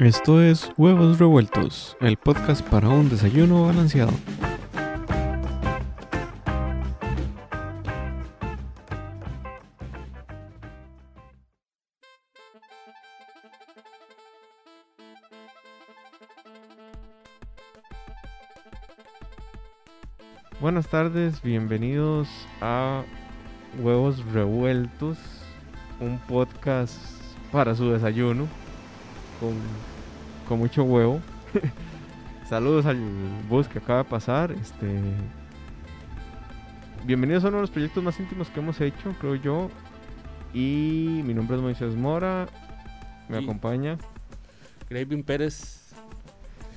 Esto es Huevos Revueltos, el podcast para un desayuno balanceado. Buenas tardes, bienvenidos a Huevos Revueltos, un podcast para su desayuno con, con mucho huevo. Saludos al bus que acaba de pasar. Este, bienvenidos a uno de los proyectos más íntimos que hemos hecho, creo yo. Y mi nombre es Moisés Mora. Me Y- acompaña Gravin Pérez.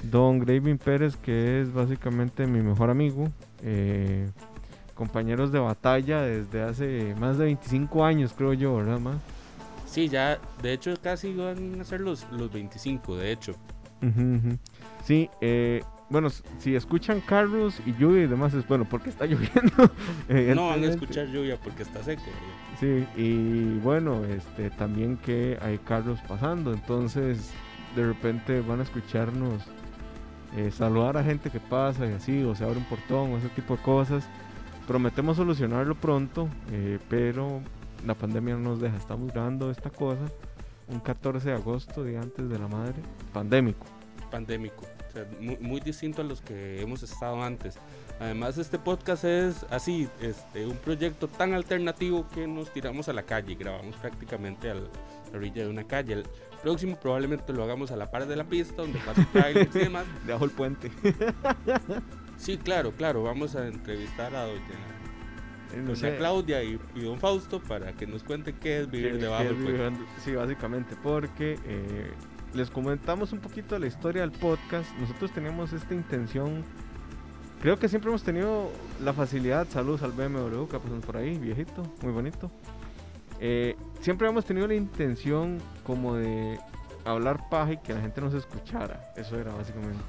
Don Gravin Pérez, que es básicamente mi mejor amigo. eh, compañeros de batalla desde hace más de 25 años, creo yo, ¿verdad, ma? Sí, ya, de hecho casi van a ser los, los 25, de hecho. Sí, eh, bueno, si escuchan carros y lluvia y demás, es bueno, porque está lloviendo. No van a escuchar lluvia porque está seco. ¿verdad? Sí, y bueno, este también que hay carros pasando, entonces de repente van a escucharnos eh, saludar a gente que pasa y así, o se abre un portón o ese tipo de cosas. Prometemos solucionarlo pronto, eh, pero la pandemia no nos deja. Estamos grabando esta cosa un 14 de agosto, día antes de la madre, pandémico. Pandémico. O sea, muy, muy distinto a los que hemos estado antes. Además, este podcast es así, este, un proyecto tan alternativo que nos tiramos a la calle. Grabamos prácticamente a la orilla de una calle. El próximo probablemente lo hagamos a la par de la pista, donde pasa trailers y demás. Debajo el puente. Sí, claro, claro. Vamos a entrevistar a doña, Eh, no sé, Claudia y, y don Fausto para que nos cuente qué es vivir debajo del puente. Sí, básicamente, porque eh, les comentamos un poquito la historia del podcast. Nosotros teníamos esta intención. Creo que siempre hemos tenido la facilidad. Saludos al BMW que pasamos por ahí, viejito, muy bonito. Eh, siempre hemos tenido la intención como de hablar paja y que la gente nos escuchara. Eso era básicamente.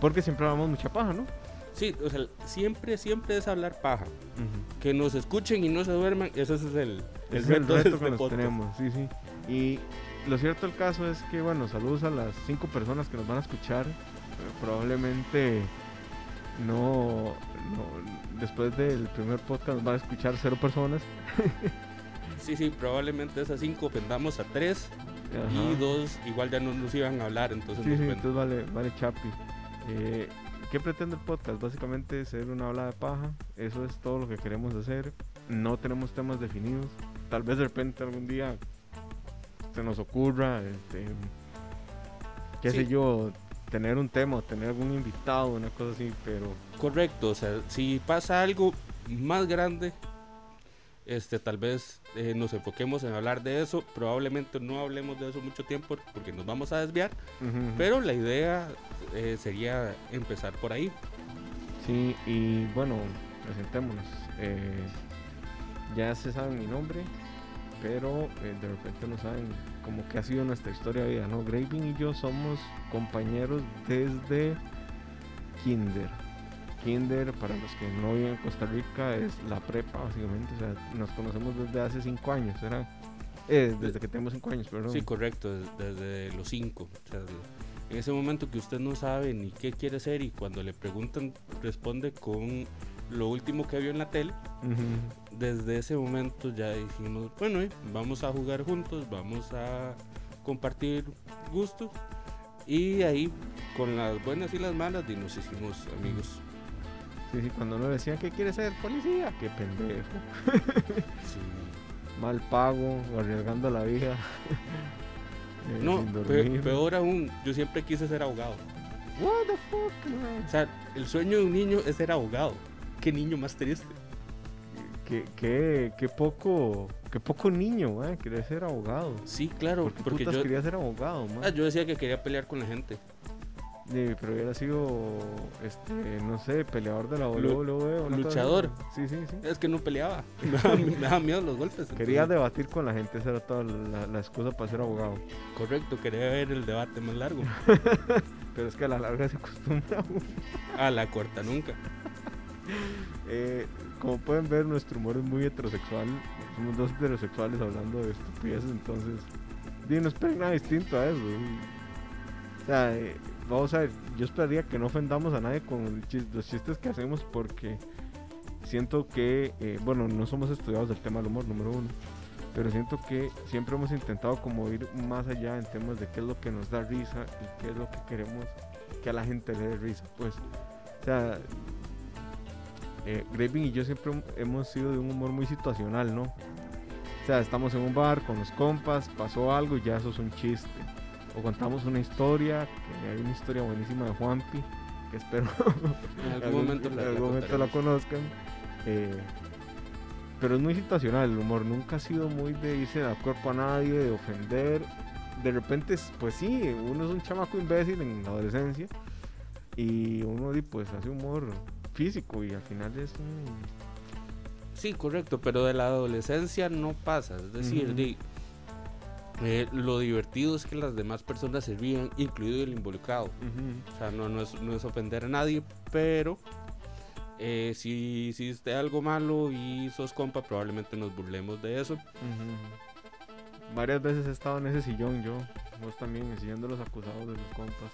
Porque siempre hablamos mucha paja, ¿no? Sí, o sea, siempre, siempre es hablar paja. Que nos escuchen y no se duerman, ese es el, el es reto, que este nos tenemos, sí, sí. Y lo cierto del caso es que, bueno, saludos a las cinco personas que nos van a escuchar. Probablemente no, no- después del primer podcast nos van a escuchar cero personas. Sí, sí, probablemente esas cinco ofendamos a tres y dos igual ya no nos iban a hablar, entonces Sí, sí, entonces vale, vale chapi. Eh, ¿Qué pretende el podcast? Básicamente ser una habla de paja. Eso es todo lo que queremos hacer. No tenemos temas definidos. Tal vez de repente algún día se nos ocurra, este, qué sé yo, tener un tema tener algún invitado, una cosa así, pero Correcto, o sea, si pasa algo más grande, este, tal vez eh, nos enfoquemos en hablar de eso. Probablemente no hablemos de eso mucho tiempo porque nos vamos a desviar, pero la idea eh, sería empezar por ahí. sí, y bueno, presentémonos. Eh, ya se saben mi nombre, pero de repente no saben como que ha sido nuestra historia de vida, ¿no? Graving y yo somos compañeros desde Kinder. Kinder, para los que no viven en Costa Rica, es la prepa, básicamente. O sea, nos conocemos desde hace cinco años, ¿verdad? Eh, desde que tenemos cinco años, perdón. Sí, correcto, des- desde los cinco. O sea, en ese momento que usted no sabe ni qué quiere ser y cuando le preguntan responde con lo último que vio en la tele. Desde ese momento ya dijimos, bueno, eh, vamos a jugar juntos, vamos a compartir gustos. Y ahí, con las buenas y las malas, y nos hicimos amigos. Sí, sí, cuando uno decía, ¿qué quiere ser? Policía. Qué pendejo. Sí. Mal pago, arriesgando la vida. eh, No, pe- peor aún, yo siempre quise ser abogado. What the fuck, man? O sea, el sueño de un niño es ser abogado. Qué niño más triste. Qué, qué, qué poco, qué poco niño, man, quería ser abogado. Sí, claro, ¿Por qué porque putas yo, quería ser abogado, man? ah, yo decía que quería pelear con la gente. Sí, pero hubiera sido, este, no sé, peleador de la WWE. luchador. Sí, sí, sí. Es que no peleaba. Me daba, me daba miedo los golpes. Quería entonces- debatir con la gente, esa era toda la, la excusa para ser abogado. Correcto, quería ver el debate más largo. Pero es que a la larga se acostumbra. A la corta nunca. Eh, como pueden ver, nuestro humor es muy heterosexual. Somos dos heterosexuales hablando de estupideces, entonces. di, no esperen nada distinto a eso. sea, eh, vamos a ver, yo esperaría que no ofendamos a nadie con los chistes que hacemos porque siento que, eh, bueno, no somos estudiados del tema del humor, número uno, pero siento que siempre hemos intentado como ir más allá en temas de qué es lo que nos da risa y qué es lo que queremos que a la gente le dé risa, pues. O sea, eh, Graving y yo siempre hem- hemos sido de un humor muy situacional, ¿no? O sea, estamos en un bar con los compas, pasó algo y ya eso es un chiste. O contamos una historia, que hay una historia buenísima de Juanpi, que espero En algún momento, en la- la algún momento la conozcan. Eh, pero es muy situacional el humor, nunca ha sido muy de irse a cuerpo a nadie, de ofender. De repente, es- pues sí, uno es un chamaco imbécil en la adolescencia y uno pues hace humor físico y al final es un... Sí, correcto, pero de la adolescencia no pasa. Es decir, di- eh, lo divertido es que las demás personas se rían, incluido el involucrado. O sea, no, no, es, no es ofender a nadie, pero eh, si hiciste algo malo y sos compa, probablemente nos burlemos de eso. Ujú. Varias veces he estado en ese sillón yo, vos también, siguiendo los acusados de los compas.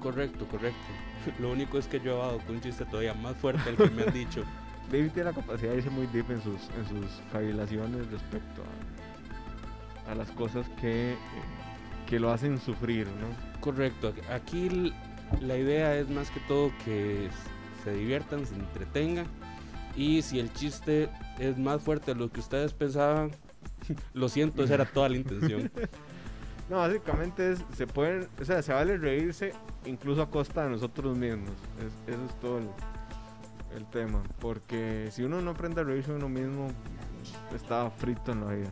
Correcto, correcto. Lo único es que yo he dado con un chiste todavía más fuerte del que me han dicho. David tiene la capacidad de irse muy deep en sus, en sus cavilaciones respecto a, a las cosas que, eh, que lo hacen sufrir, ¿no? Correcto. Aquí la idea es más que todo que se diviertan, se entretengan. Y si el chiste es más fuerte de lo que ustedes pensaban, lo siento, esa era toda la intención. No, básicamente es, se pueden, o sea, se vale reírse incluso a costa de nosotros mismos. Es- eso es todo el, el tema. Porque si uno no aprende a reírse de uno mismo, está frito en la vida.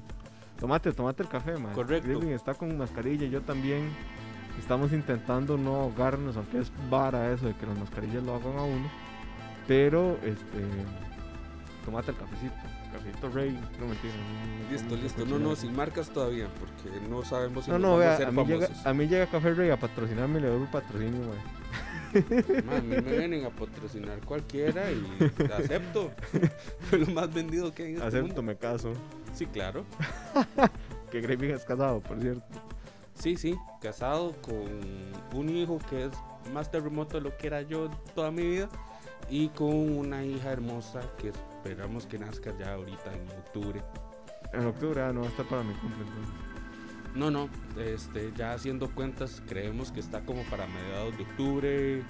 Tomate, tomate el café, man. Correcto. Irving está con mascarilla, yo también. Estamos intentando no ahogarnos, aunque es vara eso de que las mascarillas lo hagan a uno. Pero, este. Tomate el cafecito. Cafecito rey. No mentira. listo, listo. No, no, sin marcas todavía, porque no sabemos si No, nos no, vamos a vea, ser a mí, llega, a mí llega Café Rey a patrocinarme y le doy un patrocinio, güey. Ma, a mí me vienen a patrocinar cualquiera y acepto. Fue lo más vendido que hay en este Acepto, mundo. me caso. Sí, claro. Que Graving es casado, por cierto. Sí, sí, casado con un hijo que es más terremoto de lo que era yo toda mi vida y con una hija hermosa que esperamos que nazca ya ahorita en octubre. En octubre, ah, no va a estar para mi cumple, entonces. No, no, este, ya haciendo cuentas creemos que está como para mediados de octubre,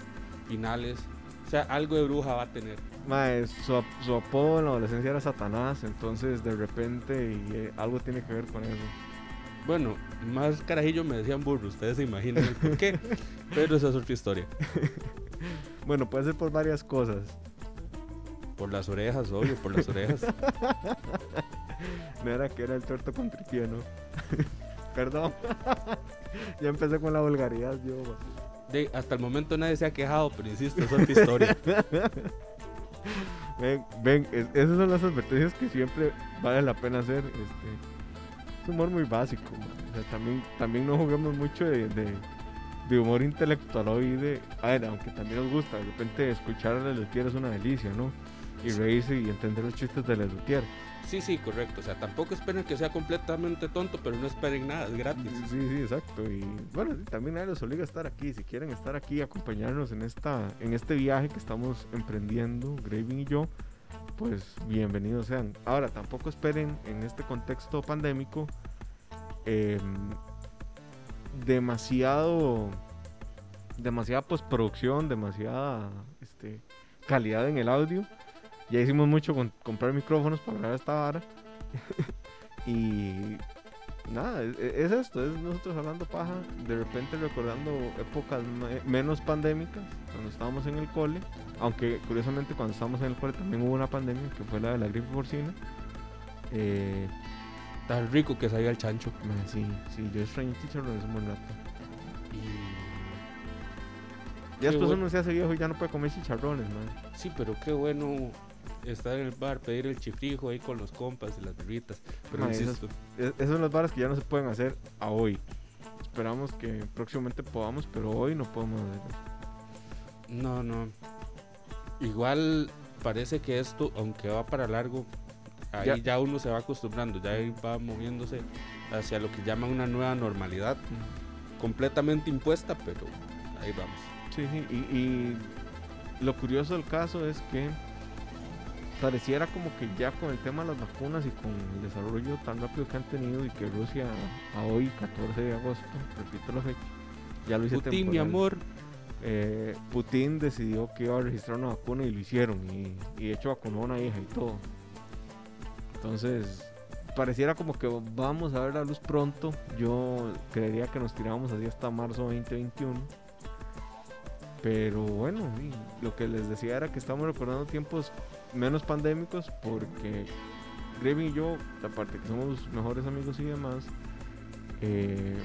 finales. O sea, algo de bruja va a tener. Mae, su, su apodo en la adolescencia era Satanás, entonces de repente y, eh, algo tiene que ver con eso. Bueno, más carajillo me decían burro, ustedes se imaginan el por qué, pero esa es otra historia. Bueno, puede ser por varias cosas. Por las orejas, obvio, por las orejas. No era que era el tuerto con tripié, ¿no? Perdón. ya empecé con la vulgaridad, yo. Hasta el momento nadie se ha quejado, pero insisto, es otra historia. Ven, ven, es- esas son las advertencias que siempre vale la pena hacer. Este, es humor muy básico. también, también no juguemos mucho de, humor intelectual hoy. De, a ver, aunque también nos gusta, de repente escuchar a Lelutier es una delicia, ¿no? Y reírse y entender los chistes de Lelutier. Sí, sí, correcto. O sea, tampoco esperen que sea completamente tonto, pero no esperen nada, es gratis. Sí, sí, exacto. Y bueno, también nadie los obliga a estar aquí. Si quieren estar aquí, acompañarnos en esta, en este viaje que estamos emprendiendo, Graving y yo, pues bienvenidos sean. Ahora, tampoco esperen en este contexto pandémico em, demasiado, demasiada postproducción, demasiada este, calidad en el audio. Ya hicimos mucho con comprar micrófonos para grabar esta vara. y nada, es, es esto, es nosotros hablando paja, de repente recordando épocas me- menos pandémicas, cuando estábamos en el cole, aunque curiosamente cuando estábamos en el cole también hubo una pandemia, que fue la de la gripe porcina. Eh, Tan rico que salga el chancho. man, sí, sí, yo extrañé chicharrones un buen rato. Y... Ya después bueno. uno se hace viejo y ya no puede comer chicharrones, man. Sí, pero qué bueno estar en el bar, pedir el chifrijo ahí con los compas y las birritas. Pero esas- insisto, Es- Esas son las varas que ya no se pueden hacer a hoy. Esperamos que próximamente podamos, pero hoy no podemos hacer eso. no, no. Igual parece que esto, aunque va para largo, ahí Ya. ya, uno se va acostumbrando, ya va moviéndose hacia lo que llaman una nueva normalidad. completamente impuesta, pero ahí vamos. Sí, sí, y, y lo curioso del caso es que pareciera como que ya con el tema de las vacunas y con el desarrollo tan rápido que han tenido y que Rusia a hoy, 14 de agosto, repito la fecha, ya lo hice Putin, mi amor. Eh, Putin decidió que iba a registrar una vacuna y lo hicieron. Y, y de hecho vacunó a una hija y todo. Entonces, pareciera como que vamos a ver la luz pronto. Yo creería que nos tirábamos así hasta marzo 2021. Pero bueno, lo que les decía era que estamos recordando tiempos menos pandémicos porque Grevin y yo, aparte que somos mejores amigos y demás, eh,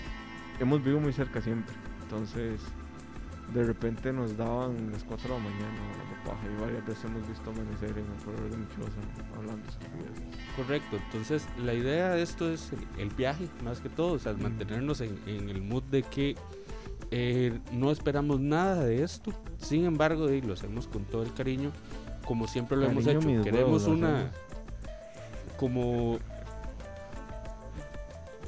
hemos vivido muy cerca siempre. Entonces, de repente nos daban las 4 de la mañana hablando paja y varias veces hemos visto amanecer en el corredor de Michosa hablando estupideces. Correcto, entonces la idea de esto es el, el viaje, más que todo, o sea, Mm. mantenernos en, en el mood de que eh, no esperamos nada de esto, sin embargo, y lo hacemos con todo el cariño, como siempre lo hemos hecho. Queremos huevos, una, como,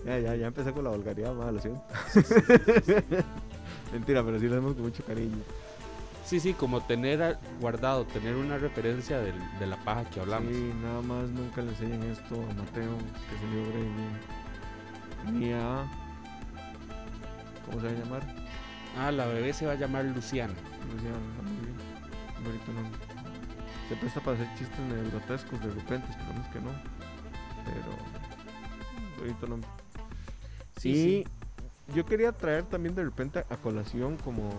Ya, ya, ya empecé con la vulgaridad, ma, lo siento. Mentira, pero sí lo hacemos con mucho cariño. sí, sí, como tener a- guardado, tener una referencia del- de la paja que hablamos. Sí, nada más nunca le enseñen esto a Mateo, que es el libro Grevin, ni a. ¿Cómo se va a llamar? Ah, la bebé se va a llamar Luciana. Luciano, ah, muy bien. Un bonito nombre. Se presta para hacer chistes medio grotescos de repente, esperamos que no. Pero. Sí, y sí. yo quería traer también de repente a colación como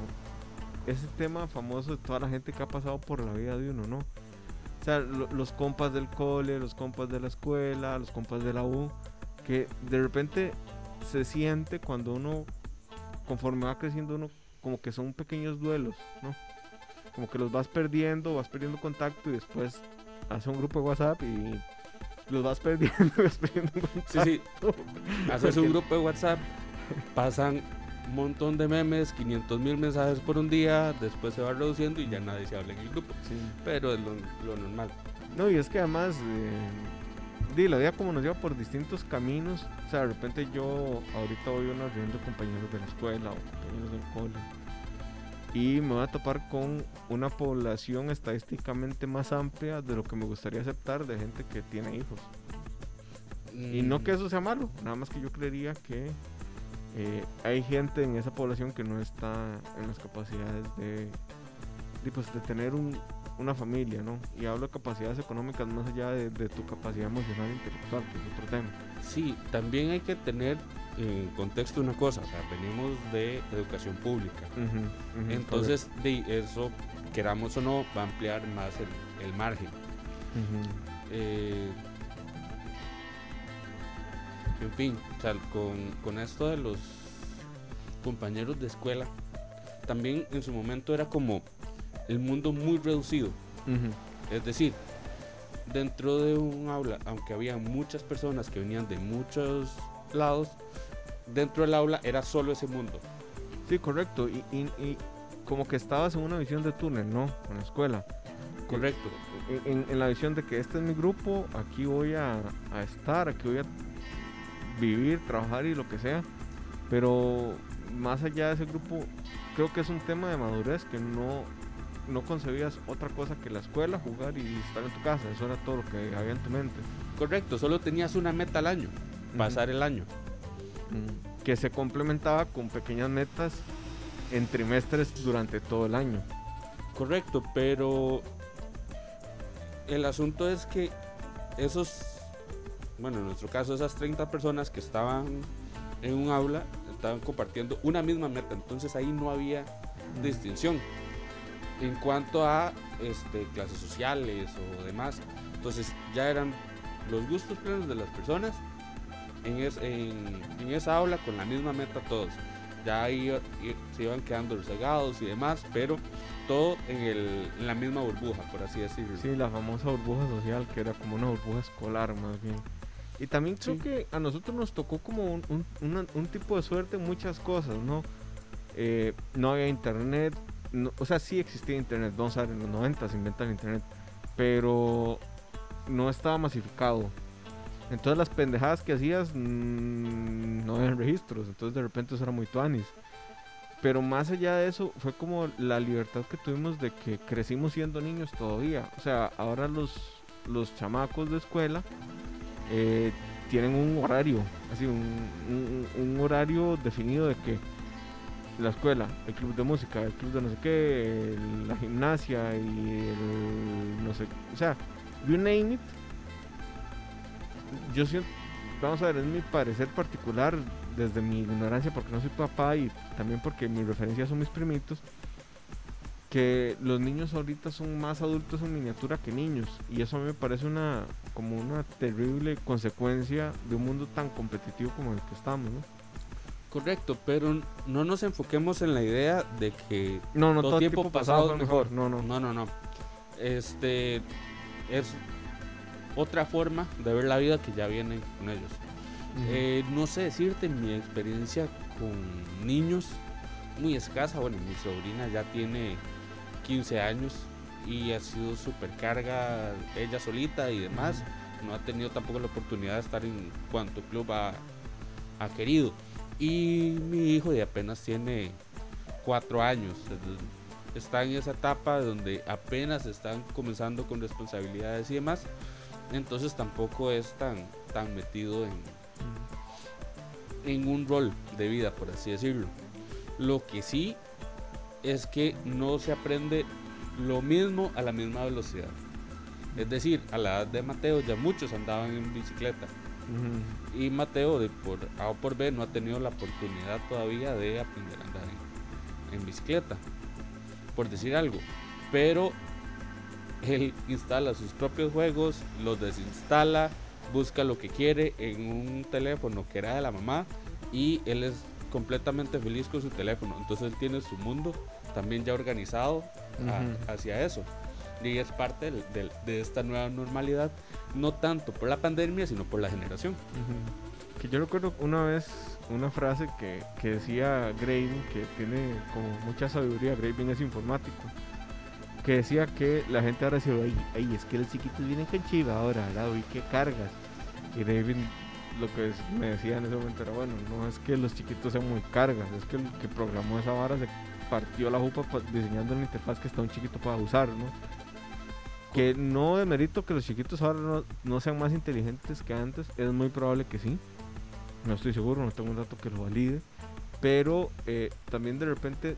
ese tema famoso de toda la gente que ha pasado por la vida de uno, ¿no? O sea, lo- los compas del cole, los compas de la escuela, los compas de la U, que de repente se siente cuando uno, conforme va creciendo uno, como que son pequeños duelos, ¿no? Como que los vas perdiendo, vas perdiendo contacto y después hace un grupo de WhatsApp y los vas perdiendo, vas perdiendo contacto. Sí, sí, haces un grupo de WhatsApp, pasan un montón de memes, 500 mil mensajes por un día, después se va reduciendo y ya nadie se habla en el grupo. Sí. Pero es lo, lo normal. No, y es que además, eh, di, la vida como nos lleva por distintos caminos. O sea, de repente yo ahorita voy a una reunión de compañeros de la escuela o compañeros del cole. Y me voy a topar con una población estadísticamente más amplia de lo que me gustaría aceptar de gente que tiene hijos. Y no que Mm, eso sea malo, nada más que yo creería que eh, hay gente en esa población que no está en las capacidades de, de, pues, de tener un- una familia, ¿no? Y hablo de capacidades económicas más allá de, de tu capacidad emocional e intelectual, que es otro tema. Sí, también hay que tener en contexto una cosa, o sea, venimos de educación pública. Entonces, de eso, queramos o no, va a ampliar más el, el margen. Eh, en fin, o sea, con, con esto de los compañeros de escuela, también en su momento era como el mundo muy reducido. Es decir, dentro de un aula, aunque había muchas personas que venían de muchos lados, dentro del aula era solo ese mundo. Sí, correcto. Y, y- y como que estabas en una visión de túnel, ¿no? En la escuela. Correcto. en, en- en la visión de que este es mi grupo, aquí voy a, a estar, aquí voy a vivir, trabajar y lo que sea. Pero más allá de ese grupo, creo que es un tema de madurez que no, no concebías otra cosa que la escuela, jugar y estar en tu casa. Eso era todo lo que había en tu mente. Correcto, solo tenías una meta al año, pasar el año. Que se complementaba con pequeñas metas en trimestres durante todo el año. Correcto, pero el asunto es que esos, bueno, en nuestro caso, esas 30 personas que estaban en un aula estaban compartiendo una misma meta, entonces ahí no había distinción en cuanto a este, clases sociales o demás. Entonces ya eran los gustos plenos de las personas en, es- en, en esa aula con la misma meta todos. Ya ahí iba- se iban quedando resegados y demás, pero todo en, el, en la misma burbuja, por así decirlo. Sí, la famosa burbuja social, que era como una burbuja escolar más bien. Y también creo Sí. que a nosotros nos tocó como un, un- una- un tipo de suerte muchas cosas, ¿no? Eh, no había internet, no- o sea, sí existía internet, vamos a ver, en los 90 se inventa el internet, pero no estaba masificado. Entonces las pendejadas que hacías mm, no eran registros, entonces de repente eso era muy tuanis. Pero más allá de eso, fue como la libertad que tuvimos de que crecimos siendo niños todavía. O sea, ahora los, los chamacos de escuela eh, tienen un horario, así, un, un- horario definido de que la escuela, el club de música, el club de no sé qué, la gimnasia y el no sé, o sea, you name it. Yo siento, vamos a ver, es mi parecer particular desde mi ignorancia porque no soy papá y también porque mi referencia son mis primitos que los niños ahorita son más adultos en miniatura que niños y eso a mí me parece una como una terrible consecuencia de un mundo tan competitivo como el que estamos, ¿no? Correcto, pero no nos enfoquemos en la idea de que No, no Todo todo, tiempo tiempo, pasado pasado es fue mejor. No, no. No, no, no. Este es otra forma de ver la vida que ya viene con ellos. Ujú. Eh, no sé decirte mi experiencia con niños muy escasa. Bueno, mi sobrina ya tiene 15 años y ha sido súper carga ella solita y demás. No ha tenido tampoco la oportunidad de estar en cuanto club ha, ha querido. Y mi hijo de apenas tiene 4 años. el- Está en esa etapa donde apenas están comenzando con responsabilidades y demás. Entonces tampoco es tan, tan metido en, en un rol de vida, por así decirlo. Lo que sí es que no se aprende lo mismo a la misma velocidad. Es decir, a la edad de Mateo ya muchos andaban en bicicleta y Mateo de por A o por B no ha tenido la oportunidad todavía de aprender a andar en, en bicicleta, por decir algo. Pero él instala sus propios juegos, los desinstala, busca lo que quiere en un teléfono que era de la mamá y él es completamente feliz con su teléfono. Entonces él tiene su mundo también ya organizado a- hacia eso. Y es parte de esta nueva normalidad, no tanto por la pandemia, sino por la generación. Que yo recuerdo una vez una frase que, que decía Graving, que tiene como mucha sabiduría, Graving es informático, que decía que la gente ahora decía, ay, ay, es que los chiquitos vienen con chiva ahora, ¿verdad? Uy, qué cargas. Y Graving lo que es- me decía en ese momento era, bueno, no es que los chiquitos sean muy cargas, es que el que programó esa vara se partió la jupa pa- diseñando una interfaz que está un chiquito para usar, ¿no? Que no de mérito que los chiquitos ahora no, no sean más inteligentes que antes, es muy probable que sí. No estoy seguro, no tengo un dato que lo valide. Pero eh, también de repente,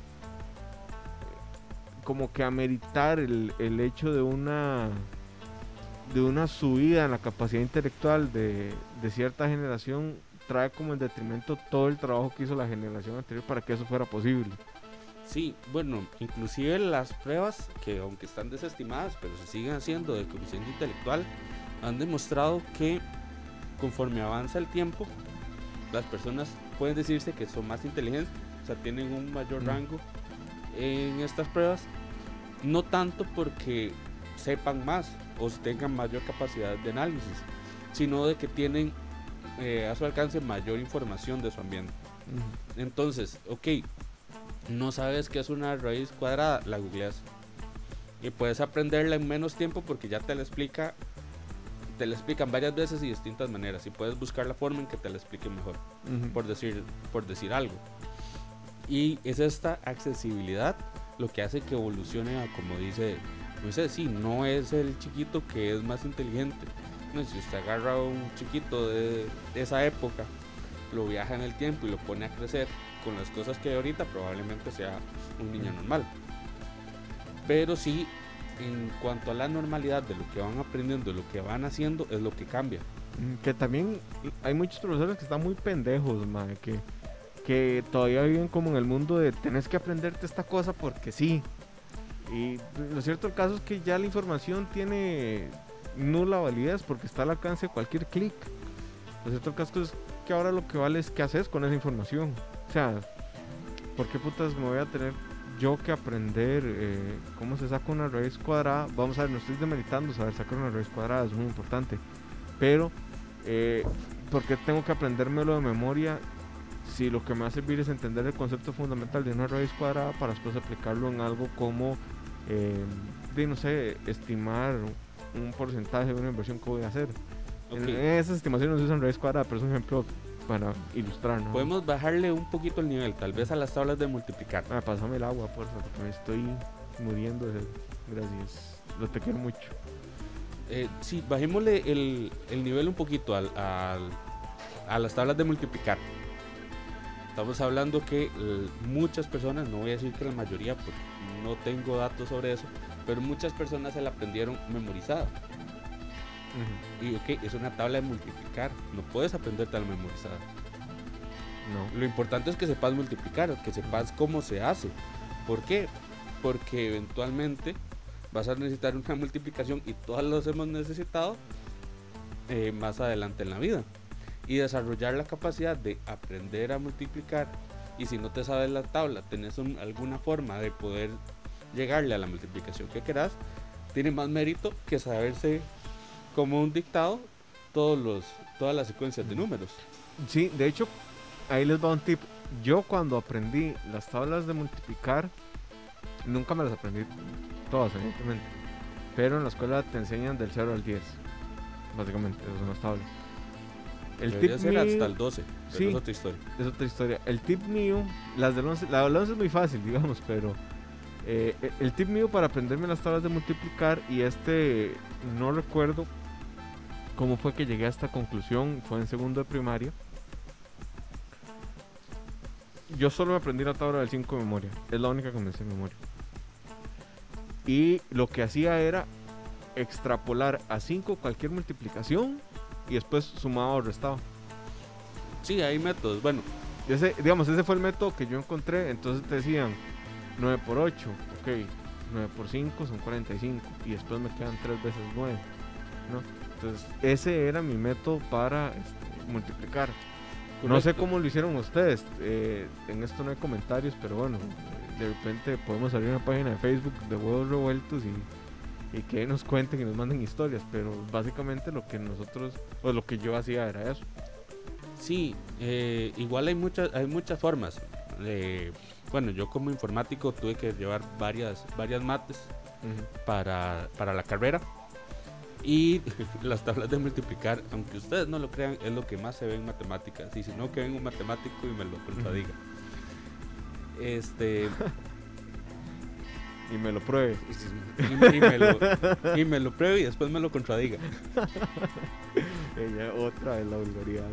como que ameritar el, el hecho de una de una subida en la capacidad intelectual de, de cierta generación trae como en detrimento todo el trabajo que hizo la generación anterior para que eso fuera posible. Sí, bueno, inclusive las pruebas que aunque están desestimadas, pero se siguen haciendo de coeficiente intelectual, han demostrado que conforme avanza el tiempo, las personas pueden decirse que son más inteligentes, o sea, tienen un mayor Mm. rango en estas pruebas, no tanto porque sepan más o tengan mayor capacidad de análisis, sino de que tienen eh, a su alcance mayor información de su ambiente. Entonces, ok, no sabes qué es una raíz cuadrada, la googleas. Y puedes aprenderla en menos tiempo porque ya te la explica, te la explican varias veces y distintas maneras. Y puedes buscar la forma en que te la explique mejor, por decir, por decir algo. Y es esta accesibilidad lo que hace que evolucione a como dice, no sé, sí, no es el chiquito que es más inteligente. No, si usted agarra a un chiquito de esa época, lo viaja en el tiempo y lo pone a crecer con las cosas que hay ahorita, probablemente sea un niño normal. Pero sí, en cuanto a la normalidad de lo que van aprendiendo, de lo que van haciendo, es lo que cambia. Mm, Que también hay muchos profesores que están muy pendejos, mae, que, que todavía viven como en el mundo de tenés que aprenderte esta cosa porque sí. Y lo cierto del caso es que ya la información tiene nula validez porque está al alcance de cualquier clic. Lo cierto del caso es que ahora lo que vale es qué haces con esa información. O sea, ¿por qué putas me voy a tener yo que aprender eh, cómo se saca una raíz cuadrada? Vamos a ver, no estoy demeritando saber sacar una raíz cuadrada, es muy importante. Pero, eh, ¿por qué tengo que aprendérmelo de memoria si lo que me va a servir es entender el concepto fundamental de una raíz cuadrada para después aplicarlo en algo como, eh, de, no sé, estimar un porcentaje de una inversión que voy a hacer? En- Ok. En esas estimaciones se usan raíz cuadrada, pero es un ejemplo para ilustrar, ¿no? Podemos bajarle un poquito el nivel, tal vez a las tablas de multiplicar. Ah, pásame el agua, por favor, porque me estoy muriendo de. Gracias. Lo te quiero mucho. Eh, sí, bajémosle el, el nivel un poquito al, al- a las tablas de multiplicar. Estamos hablando que eh, muchas personas, no voy a decir que la mayoría, porque no tengo datos sobre eso, pero muchas personas se la aprendieron memorizada. Y ok, es una tabla de multiplicar, no puedes aprenderte la memorizada. No. Lo importante es que sepas multiplicar, que sepas cómo se hace. ¿Por qué? Porque eventualmente vas a necesitar una multiplicación y todas las hemos necesitado eh, más adelante en la vida. Y desarrollar la capacidad de aprender a multiplicar. Y si no te sabes la tabla, tenés un- alguna forma de poder llegarle a la multiplicación que querás, tiene más mérito que saberse como un dictado todos los, todas las secuencias de números. Sí, de hecho, ahí les va un tip. Yo cuando aprendí las tablas de multiplicar, nunca me las aprendí todas, evidentemente. Pero en la escuela te enseñan del 0 al 10. Básicamente, esas son las tablas. El Debería tip ser mío hasta el 12, pero sí. es otra historia. es otra historia. El tip mío, las del 11, la del 11 es muy fácil, digamos, pero eh, el tip mío para aprenderme las tablas de multiplicar, y este no recuerdo cómo fue que llegué a esta conclusión, fue en segundo de primaria. Yo solo me aprendí la tabla del 5 de memoria, es la única que me sé de memoria. Y lo que hacía era extrapolar a 5 cualquier multiplicación y después sumaba o restaba. Sí, hay métodos. Bueno, Ese, digamos, ese fue el método que yo encontré. Entonces te decían 9 por 8, ok. 9 por 5 son 45. Y después me quedan 3 veces 9. ¿no? Entonces, ese era mi método para este, multiplicar. No sé cómo lo hicieron ustedes. eh, en esto no hay comentarios, pero bueno, de repente podemos abrir una página de Facebook de huevos revueltos y, y que nos cuenten y nos manden historias. Pero básicamente lo que nosotros, o lo que yo hacía era eso. Sí, eh, igual hay muchas, hay muchas formas. Eh, bueno, yo como informático tuve que llevar varias, varias mates para, para la carrera. Y las tablas de multiplicar, aunque ustedes no lo crean, es lo que más se ve en matemáticas. Y si no, que venga un matemático y me lo contradiga. Este, Y me lo pruebe. y, y me lo, y me lo pruebe y después me lo contradiga. Ella otra vez la vulgaridad.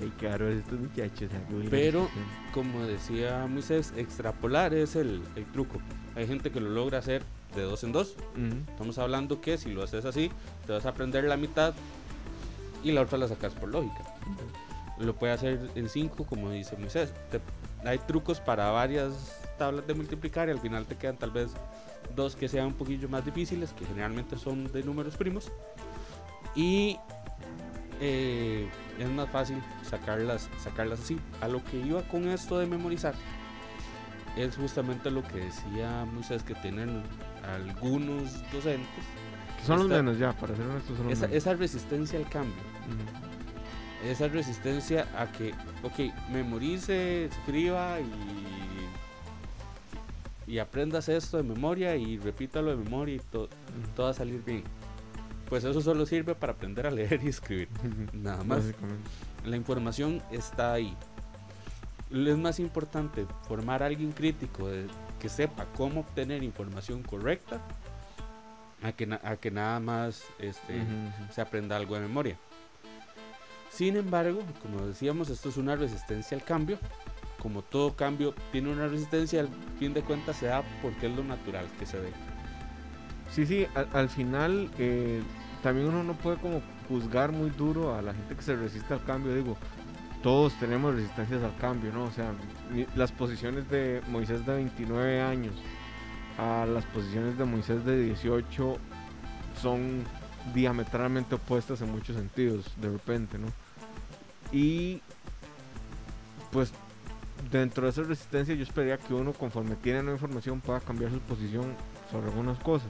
Ay, claro, estos muchachos. Pero, como decía Moisés, extrapolar es el, el truco. Hay gente que lo logra hacer de dos en dos. Ujú. Estamos hablando que si lo haces así, te vas a aprender la mitad y la otra la sacas por lógica. Lo puede hacer en 5, como dice Moisés. Te- hay trucos para varias tablas de multiplicar y al final te quedan tal vez dos que sean un poquillo más difíciles, que generalmente son de números primos. Y eh, es más fácil sacarlas, sacarlas así. A lo que iba con esto de memorizar es justamente lo que decía Moisés que tienen algunos docentes son los menos ya, para ser honestos, son los esa, menos. esa resistencia al cambio, Ujú. esa resistencia a que, ok, memorice, escriba y, y aprendas esto de memoria y repítalo de memoria y to- todo va a salir bien. Pues eso solo sirve para aprender a leer y escribir, nada más. La información está ahí. Lo es más importante formar a alguien crítico de- que sepa cómo obtener información correcta a que, na- a que nada más este, se aprenda algo de memoria. Sin embargo, como decíamos, esto es una resistencia al cambio. Como todo cambio tiene una resistencia, al fin de cuentas se da porque es lo natural que se ve. Sí, sí, al, al final eh, también uno no puede como juzgar muy duro a la gente que se resiste al cambio. Digo, todos tenemos resistencias al cambio, ¿no? O sea, las posiciones de Moisés de 29 años a las posiciones de Moisés de 18 son diametralmente opuestas en muchos sentidos, de repente, ¿no? Y pues dentro de esa resistencia yo esperaría que uno conforme tiene nueva información pueda cambiar su posición sobre algunas cosas.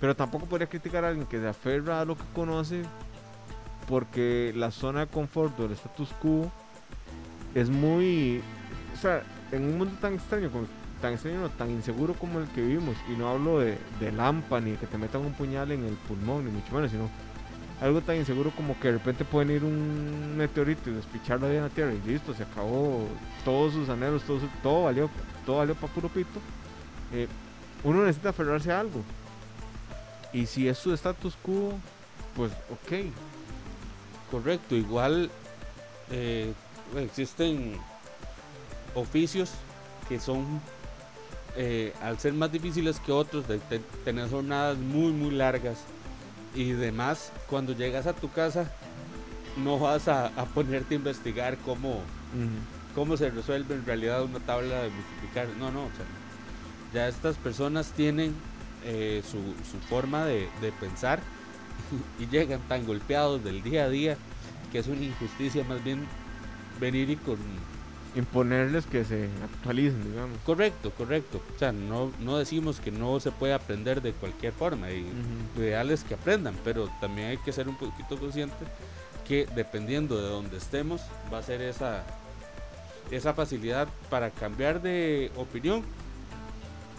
Pero tampoco podría criticar a alguien que se aferra a lo que conoce porque la zona de confort o el status quo es muy... O sea, en un mundo tan extraño, tan extraño, no, tan inseguro como el que vivimos, y no hablo de, de lampa ni de que te metan un puñal en el pulmón, ni mucho menos, sino algo tan inseguro como que de repente pueden ir un meteorito y despicharlo ahí en la Tierra y listo, se acabó todos sus anhelos, todo, todo valió, todo valió para puro pito. eh, uno necesita aferrarse a algo. Y si es su status quo, pues ok. Correcto, igual eh, existen oficios que son, eh, al ser más difíciles que otros, de te- tener jornadas muy, muy largas y demás, cuando llegas a tu casa no vas a, a ponerte a investigar cómo, cómo se resuelve en realidad una tabla de multiplicar. No, no, o sea, ya estas personas tienen eh, su, su forma de, de pensar y llegan tan golpeados del día a día que es una injusticia más bien venir y con... Imponerles que se actualicen, digamos. Correcto, correcto. O sea, no, no decimos que no se puede aprender de cualquier forma y lo ideal es que aprendan, pero también hay que ser un poquito consciente que dependiendo de donde estemos va a ser esa, esa facilidad para cambiar de opinión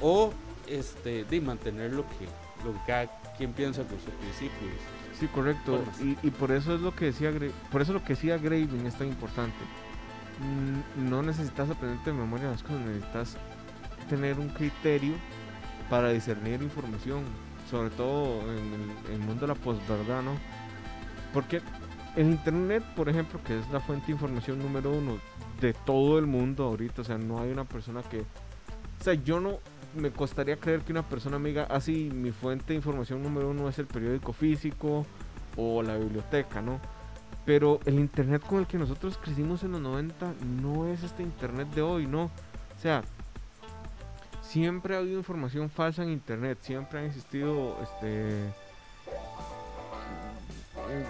o este, de mantener lo que, lo que cada quien piensa con sus principios. Sí, correcto. Y, y por eso es lo que decía por eso lo que decía Graven es tan importante. Mm, No necesitas aprenderte de memoria las cosas, necesitas tener un criterio para discernir información, sobre todo en el, mundo de la posverdad, ¿no? Porque el internet, por ejemplo, que es la fuente de información número uno de todo el mundo ahorita, o sea, no hay una persona que, o sea, yo no me costaría creer que una persona me diga, así mi fuente de información número uno es el periódico físico o la biblioteca, ¿no? Pero el internet con el que nosotros crecimos en los 90 no es este internet de hoy, ¿no? O sea, siempre ha habido información falsa en internet, siempre han existido este eh,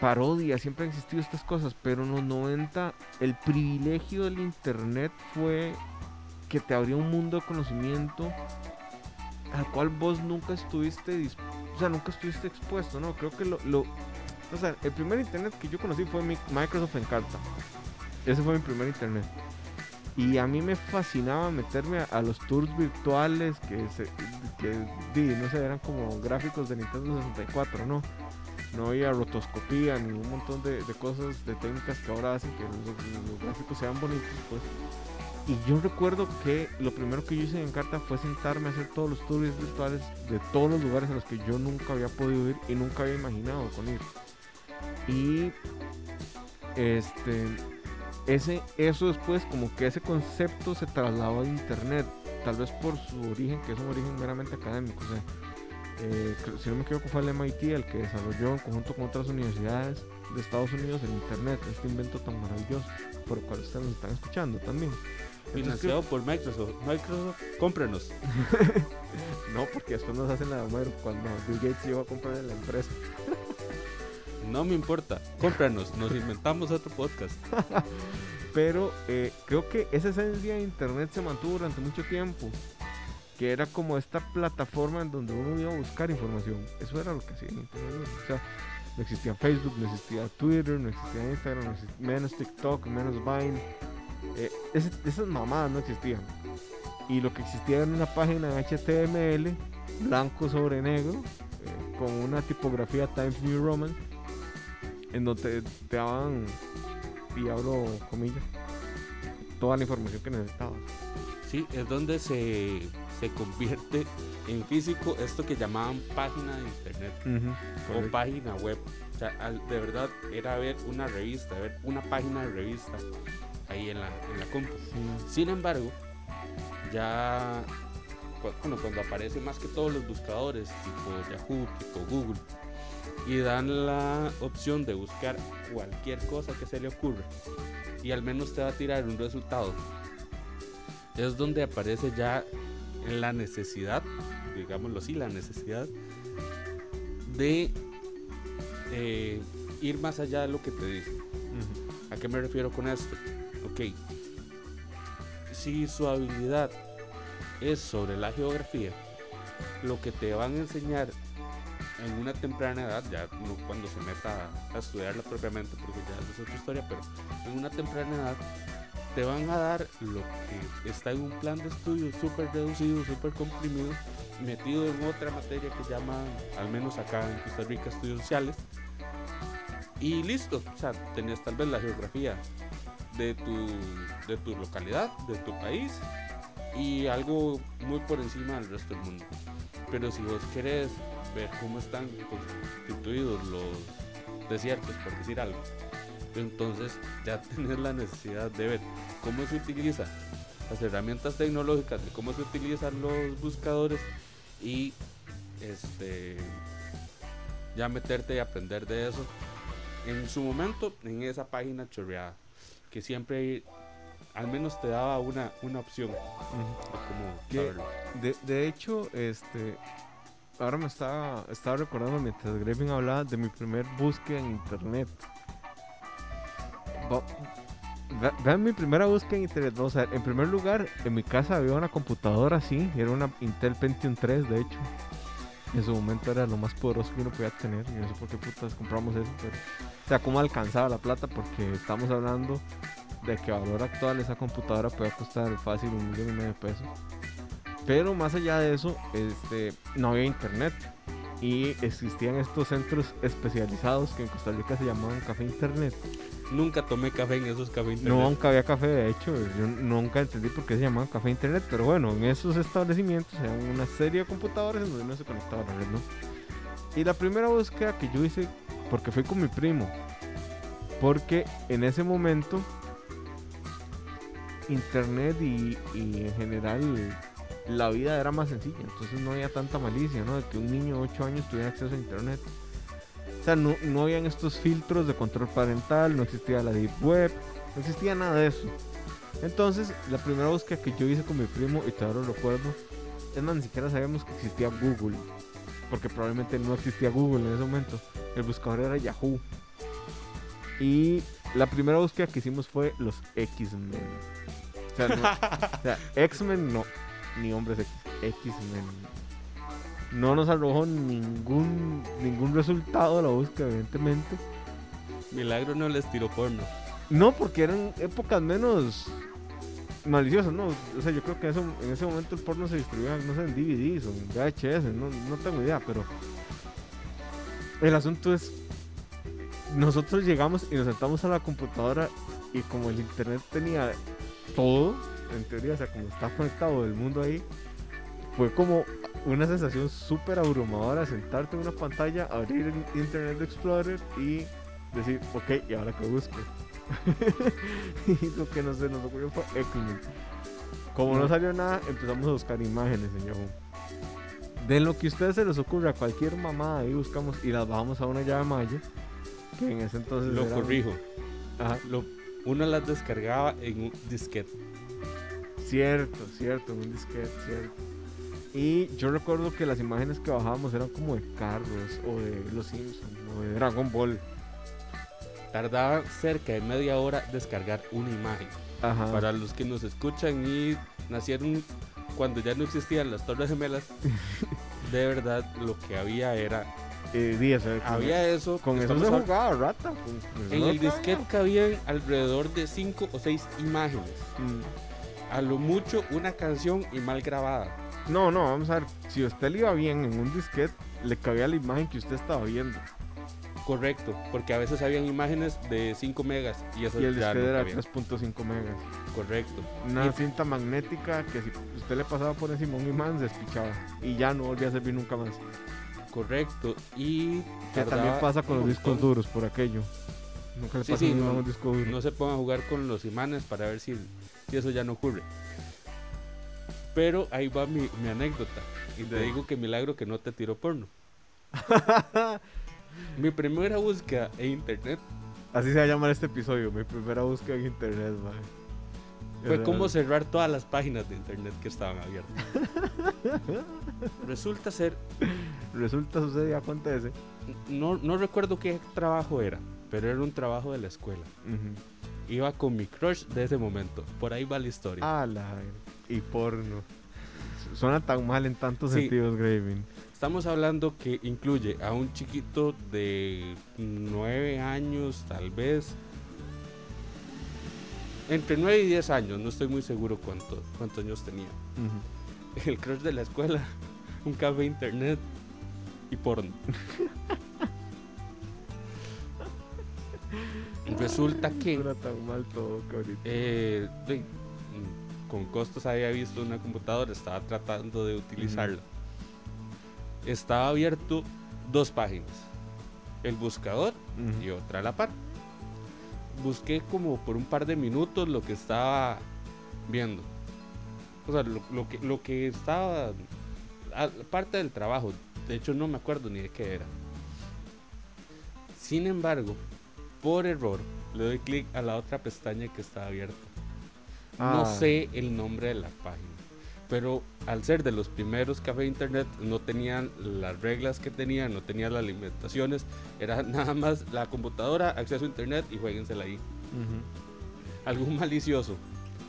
parodias, siempre han existido estas cosas, pero en los 90 el privilegio del internet fue que te abría un mundo de conocimiento al cual vos nunca estuviste o sea, nunca estuviste expuesto, ¿no? Creo que lo o sea, el primer internet que yo conocí fue mi- Microsoft Encarta. Ese fue mi primer internet. Y a mí me fascinaba meterme a, los tours virtuales que, se, que no sé, eran como gráficos de Nintendo 64, ¿no? No había rotoscopía ni un montón de, cosas, de técnicas que ahora hacen que los, los gráficos sean bonitos, pues. Y yo recuerdo que lo primero que yo hice en Encarta fue sentarme a hacer todos los tours virtuales de todos los lugares a los que yo nunca había podido ir y nunca había imaginado con ir. Y este ese eso después como que ese concepto se trasladó a internet, tal vez por su origen, que es un origen meramente académico. O sea, eh, si no me equivoco fue el MIT el que desarrolló en conjunto con otras universidades de Estados Unidos el internet, este invento tan maravilloso por el cual ustedes nos están escuchando también. Financiado por Microsoft. Microsoft, cómprenos. No, porque después nos hacen la de cuando Bill Gates iba a comprar la empresa. No me importa, cómpranos. Nos inventamos otro podcast. Pero eh, creo que esa esencia de Internet se mantuvo durante mucho tiempo. Que era como esta plataforma en donde uno iba a buscar información. Eso era lo que hacía en Internet. O sea, no existía Facebook, no existía Twitter, no existía Instagram, no existía- menos TikTok, menos Vine. Eh, esas mamadas no existían. Y lo que existía era una página HTML, blanco sobre negro, eh, con una tipografía Times New Roman, en donde te daban, y abro comillas, toda la información que necesitabas. Sí, es donde se, se convierte en físico esto que llamaban página de internet o página web. O sea, al- de verdad era ver una revista, ver una página de revista ahí en la, en la compu. Sí. Sin embargo, ya bueno, cuando aparecen más que todos los buscadores, tipo Yahoo, tipo Google, y dan la opción de buscar cualquier cosa que se le ocurra, y al menos te va a tirar un resultado, es donde aparece ya la necesidad, digámoslo así, la necesidad de eh, ir más allá de lo que te dicen. ¿A qué me refiero con esto? Ok. Si su habilidad es sobre la geografía, lo que te van a enseñar en una temprana edad, ya no cuando se meta a, estudiarla propiamente, porque ya es otra historia, pero en una temprana edad te van a dar lo que está en un plan de estudio súper reducido, súper comprimido, metido en otra materia que llaman, al menos acá en Costa Rica, estudios sociales, Y listo, o sea, tenías tal vez la geografía de tu, de tu localidad, de tu país y algo muy por encima del resto del mundo. Pero si vos querés ver cómo están constituidos los desiertos, por decir algo, entonces ya tenés la necesidad de ver cómo se utilizan las herramientas tecnológicas, de cómo se utilizan los buscadores y este ya meterte y aprender de eso. En su momento en esa página chorreada que siempre al menos te daba una, una opción. De, de, hecho este ahora me estaba estaba recordando mientras Grevin hablaba de mi primer búsqueda en internet Vean mi primera búsqueda en internet. O sea, en primer lugar, en mi casa había una computadora así. Era una Intel Pentium 3, de hecho. En su momento era lo más poderoso que uno podía tener. Y no sé por qué putas compramos eso. Pero, o sea, cómo alcanzaba la plata. Porque estamos hablando de que a valor actual esa computadora puede costar fácil un millón y medio de pesos. Pero más allá de eso, este, no había internet. Y existían estos centros especializados que en Costa Rica se llamaban Café Internet Nunca tomé café en esos cafés internet. Nunca había café, de hecho. Yo nunca entendí por qué se llamaban café internet. Pero bueno, en esos establecimientos había una serie de computadores en donde no se conectaba a la red, ¿no? Y la primera búsqueda que yo hice, porque fui con mi primo, porque en ese momento internet y, y, en general la vida era más sencilla, entonces no había tanta malicia, ¿no? De que un niño de 8 años tuviera acceso a internet. O sea, no, no habían estos filtros de control parental, no existía la Deep Web, no existía nada de eso. Entonces, la primera búsqueda que yo hice con mi primo, y todavía lo recuerdo, es más, ni siquiera sabíamos que existía Google, porque probablemente no existía Google en ese momento. El buscador era Yahoo. Y la primera búsqueda que hicimos fue los X-Men. O sea, o sea X-Men no, ni hombres X, X-Men no nos arrojó ningún, ningún resultado de la búsqueda, evidentemente. Milagro no les tiró porno. No, porque eran épocas menos maliciosas, ¿no? O sea, yo creo que eso, en ese momento el porno se distribuía, no sé, en DVDs o en VHS, no, no tengo idea, pero el asunto es, nosotros llegamos y nos sentamos a la computadora y como el internet tenía todo, en teoría, o sea, como está conectado el mundo ahí, fue como una sensación súper abrumadora sentarte en una pantalla, abrir el Internet Explorer y decir, ok, ¿y ahora qué busco? y lo que no se nos ocurrió fue X-Men. Como no salió nada, empezamos a buscar imágenes, señor. De lo que a ustedes se les ocurra, cualquier mamada ahí buscamos y las bajamos a una llave maya. Que en ese entonces. Lo corrijo. Ajá. Lo, uno las descargaba en un disquete. Cierto, cierto, en un disquete, cierto. Y yo recuerdo que las imágenes que bajábamos eran como de carros o de Los Simpsons o de Dragon Ball. Tardaba cerca de media hora descargar una imagen. Para los que nos escuchan y nacieron cuando ya no existían las Torres Gemelas, de verdad lo que había era eh, días, había eso. Con eso se jugaba rata. en el disquete cabían alrededor de 5 o 6 imágenes. Mm. A lo mucho una canción y mal grabada. No, no, vamos a ver. Si usted le iba bien en un disquete, le cabía la imagen que usted estaba viendo. Correcto, porque a veces habían imágenes de 5 megas y eso y el disquete era 3.5 megas. Correcto. Una cinta magnética que si usted le pasaba por encima un imán se despichaba y ya no volvía a servir nunca más. Correcto. Y que también pasa con los discos duros por aquello. Nunca le pasa no, un disco duro. No se pongan a jugar con los imanes para ver si, eso ya no ocurre. Pero ahí va mi, anécdota. Y te digo que milagro que no te tiró porno. mi primera búsqueda en internet. Así se va a llamar este episodio, mi primera búsqueda en internet, man. Fue como cerrar todas las páginas de internet que estaban abiertas. Resulta ser. Resulta, sucede acontece. No, no recuerdo qué trabajo era, pero era un trabajo de la escuela. Iba con mi crush de ese momento. Por ahí va la historia. Ah, la y porno. Suena tan mal en tantos sentidos, Graving. Estamos hablando que incluye a un chiquito de nueve años, tal vez. Entre 9 y 10 años, no estoy muy seguro cuánto, cuántos años tenía. El crush de la escuela, un café internet y porno. Resulta que tan mal todo eh, mm, con costos había visto una computadora, estaba tratando de utilizarla. Estaba abierto dos páginas, el buscador y otra a la par. Busqué como por un par de minutos lo que estaba viendo. O sea, lo, lo que, lo que estaba a- parte del trabajo. De hecho, no me acuerdo ni de qué era. Sin embargo, por error, le doy clic a la otra pestaña que está abierta. No Ah. sé el nombre de la página. Pero al ser de los primeros café internet, no tenían las reglas que tenían, no tenían las limitaciones. Era nada más la computadora, acceso a internet y jueguensela ahí. Ujú. Algún malicioso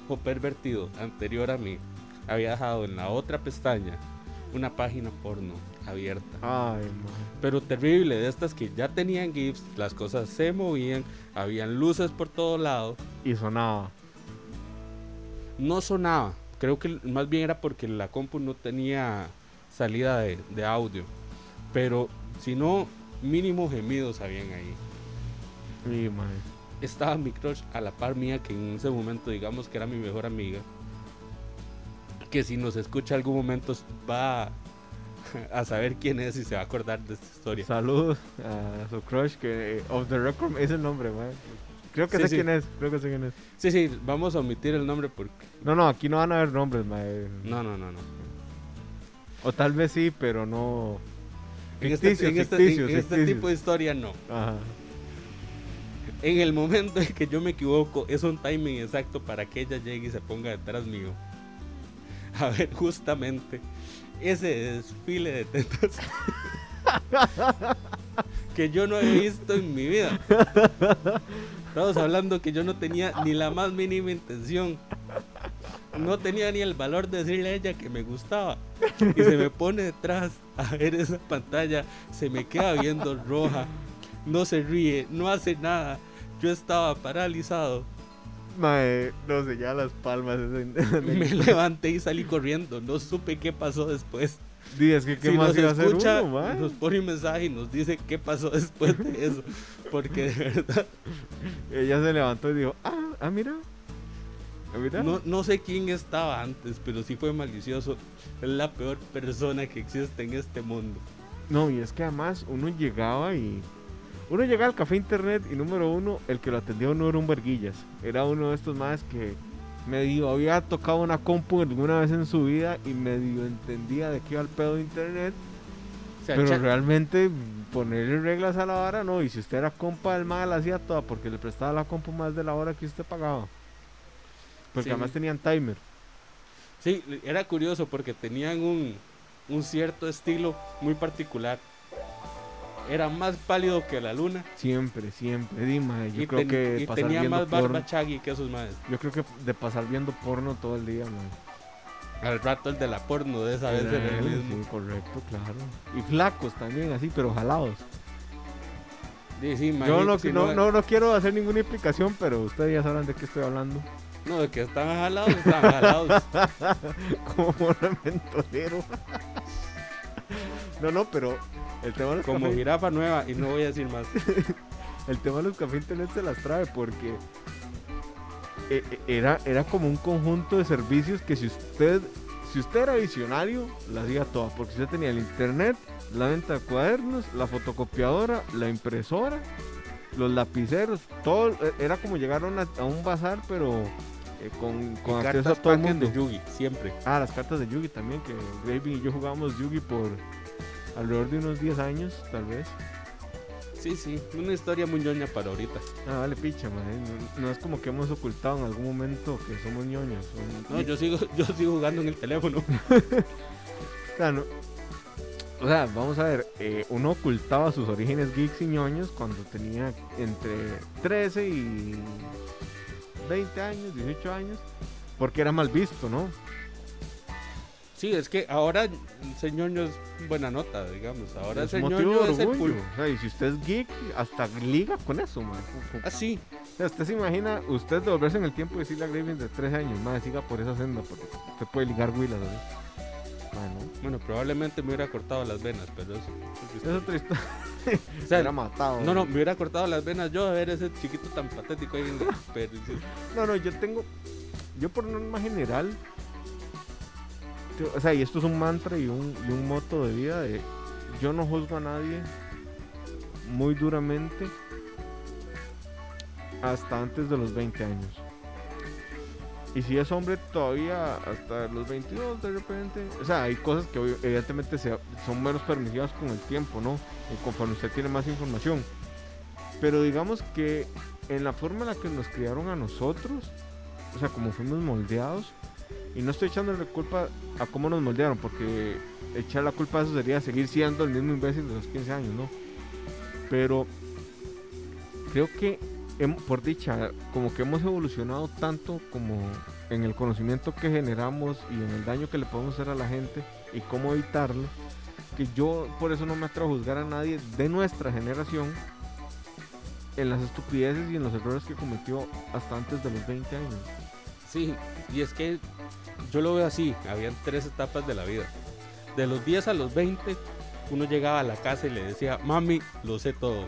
o pervertido anterior a mí había dejado en la otra pestaña una página porno abierta. Ay, man. Pero terrible, de estas que ya tenían GIFs, las cosas se movían, habían luces por todo lado. Y sonaba. no sonaba. Creo que más bien era porque la compu no tenía salida de, de audio. Pero si no, mínimo gemidos habían ahí. Sí, man. Estaba mi crush a la par mía, que en ese momento digamos que era mi mejor amiga. Que si nos escucha algún momento va a saber quién es y se va a acordar de esta historia. Saludos a su crush que eh, Off the Record es el nombre, man. Creo que Sí, sé sí. quién es, creo que sé quién es. Sí, sí, vamos a omitir el nombre porque... No, no, aquí no van a haber nombres, man. No, no, no, no. O tal vez sí, pero no. En este, en este- en este tipo de historia no. Ajá. En el momento en que yo me equivoco, es un timing exacto para que ella llegue y se ponga detrás mío. A ver, justamente ese desfile de tetas que yo no he visto en mi vida. Estamos hablando que yo no tenía ni la más mínima intención. No tenía ni el valor de decirle a ella que me gustaba. Y se me pone detrás a ver esa pantalla. Se me queda viendo roja. No se ríe, no hace nada. Yo estaba paralizado. Mae, no sé, ya las palmas. Me levanté y salí corriendo. No supe qué pasó después. Di, es que qué si más nos iba a hacer escucha, uno, mae? nos pone un mensaje y nos dice qué pasó después de eso. Porque de verdad, Ella se levantó y dijo, ah, ah, mira. Ah, mira. no, no sé quién estaba antes, pero sí fue malicioso. Es la peor persona que existe en este mundo. No, y es que además uno llegaba y. Uno llegaba al café internet y número uno, el que lo atendía no era un verguillas. Era uno de estos más que medio había tocado una compu alguna vez en su vida y medio entendía de qué iba el pedo de internet. O sea, Pero cha- realmente ponerle reglas a la vara no. Y si usted era compa del mal, hacía toda porque le prestaba la compu más de la hora que usted pagaba. Porque Sí. además tenían timer. Sí, era curioso porque tenían un, un cierto estilo muy particular. Era más pálido que la luna Siempre, siempre. Dima, yo y, creo ten- que y pasar tenía viendo más barba chagui que esos madres. Yo creo que de pasar viendo porno todo el día, man. Al rato el de la porno de esa vez era él, sí, correcto, claro. Y flacos también, así, pero jalados. Sí, sí, Yo no, si no, no, no quiero hacer ninguna explicación, pero ustedes ya sabrán de qué estoy hablando. No, de que estaban jalados, estaban jalados. Como rementolero. no, no, pero el tema de los Como cafés, jirafa nueva, y no voy a decir más. el tema de los cafés internet se las trae porque eh, eh, era, era como un conjunto de servicios que si usted, si usted era visionario, la hacía toda. Porque usted tenía el internet, la venta de cuadernos, la fotocopiadora, la impresora, los lapiceros, todo eh, era como llegar a, una- a un bazar, pero eh, con, con acceso a todo el mundo. de Yugi, siempre. Ah, las cartas de Yugi también, que Graving y yo jugábamos Yugi por alrededor de unos 10 años, tal vez. Sí, sí, una historia muy ñoña para ahorita. Ah, vale, picha, man. No, no es como que hemos ocultado en algún momento que somos ñoños. No, yo sigo, yo sigo jugando en el teléfono. O sea, no- o sea, vamos a ver, eh, uno ocultaba sus orígenes geeks y ñoños cuando tenía entre 13 y 20 años, 18 años, porque era mal visto, ¿no? Sí, es que ahora el señor ñoño es buena nota, digamos. Ahora el es señor motivo ñoño de es el. O sea, y si usted es geek, hasta liga con eso, man. Ah, sí. O sea, usted se imagina, usted devolverse en el tiempo y decirle a Graven de 13 años, más siga por esa senda, porque usted puede ligar ¿sabes? Bueno, Bueno, probablemente me hubiera cortado las venas, pero eso. eso es otra historia. O sea, Era matado. no, no, me hubiera cortado las venas yo de ver ese chiquito tan patético ahí en la- No, no, yo tengo. Yo por norma general. O sea, y esto es un mantra y un, y un moto de vida de. Yo no juzgo a nadie muy duramente hasta antes de los 20 años. Y si es hombre todavía hasta los 22 de repente. O sea, hay cosas que evidentemente son menos permisivas con el tiempo, ¿no? Y conforme usted tiene más información. Pero digamos que en la forma en la que nos criaron a nosotros, o sea, como fuimos moldeados, y no estoy echándole culpa a cómo nos moldearon, porque echar la culpa a eso sería seguir siendo el mismo imbécil de los 15 años, ¿no? Pero creo que, por dicha, como que hemos evolucionado tanto como en el conocimiento que generamos y en el daño que le podemos hacer a la gente y cómo evitarlo, que yo por eso no me atrevo a juzgar a nadie de nuestra generación en las estupideces y en los errores que cometió hasta antes de los 20 años. Sí, y es que yo lo veo así, habían tres etapas de la vida. De los 10 a los 20, uno llegaba a la casa y le decía, mami, lo sé todo.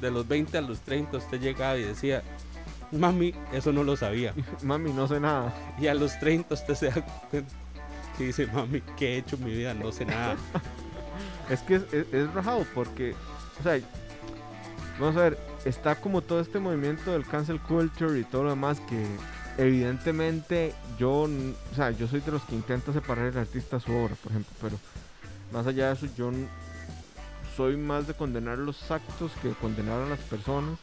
De los 20 a los 30, usted llegaba y decía, mami, eso no lo sabía. Mami, no sé nada. Y a los 30 usted se da cuenta y dice, mami, ¿qué he hecho en mi vida? No sé nada. Es que es, es- es rajado porque, o sea, vamos a ver, está como todo este movimiento del cancel culture y todo lo demás que evidentemente yo, o sea, yo soy de los que intenta separar el artista a su obra, por ejemplo, pero más allá de eso yo soy más de condenar los actos que de condenar a las personas.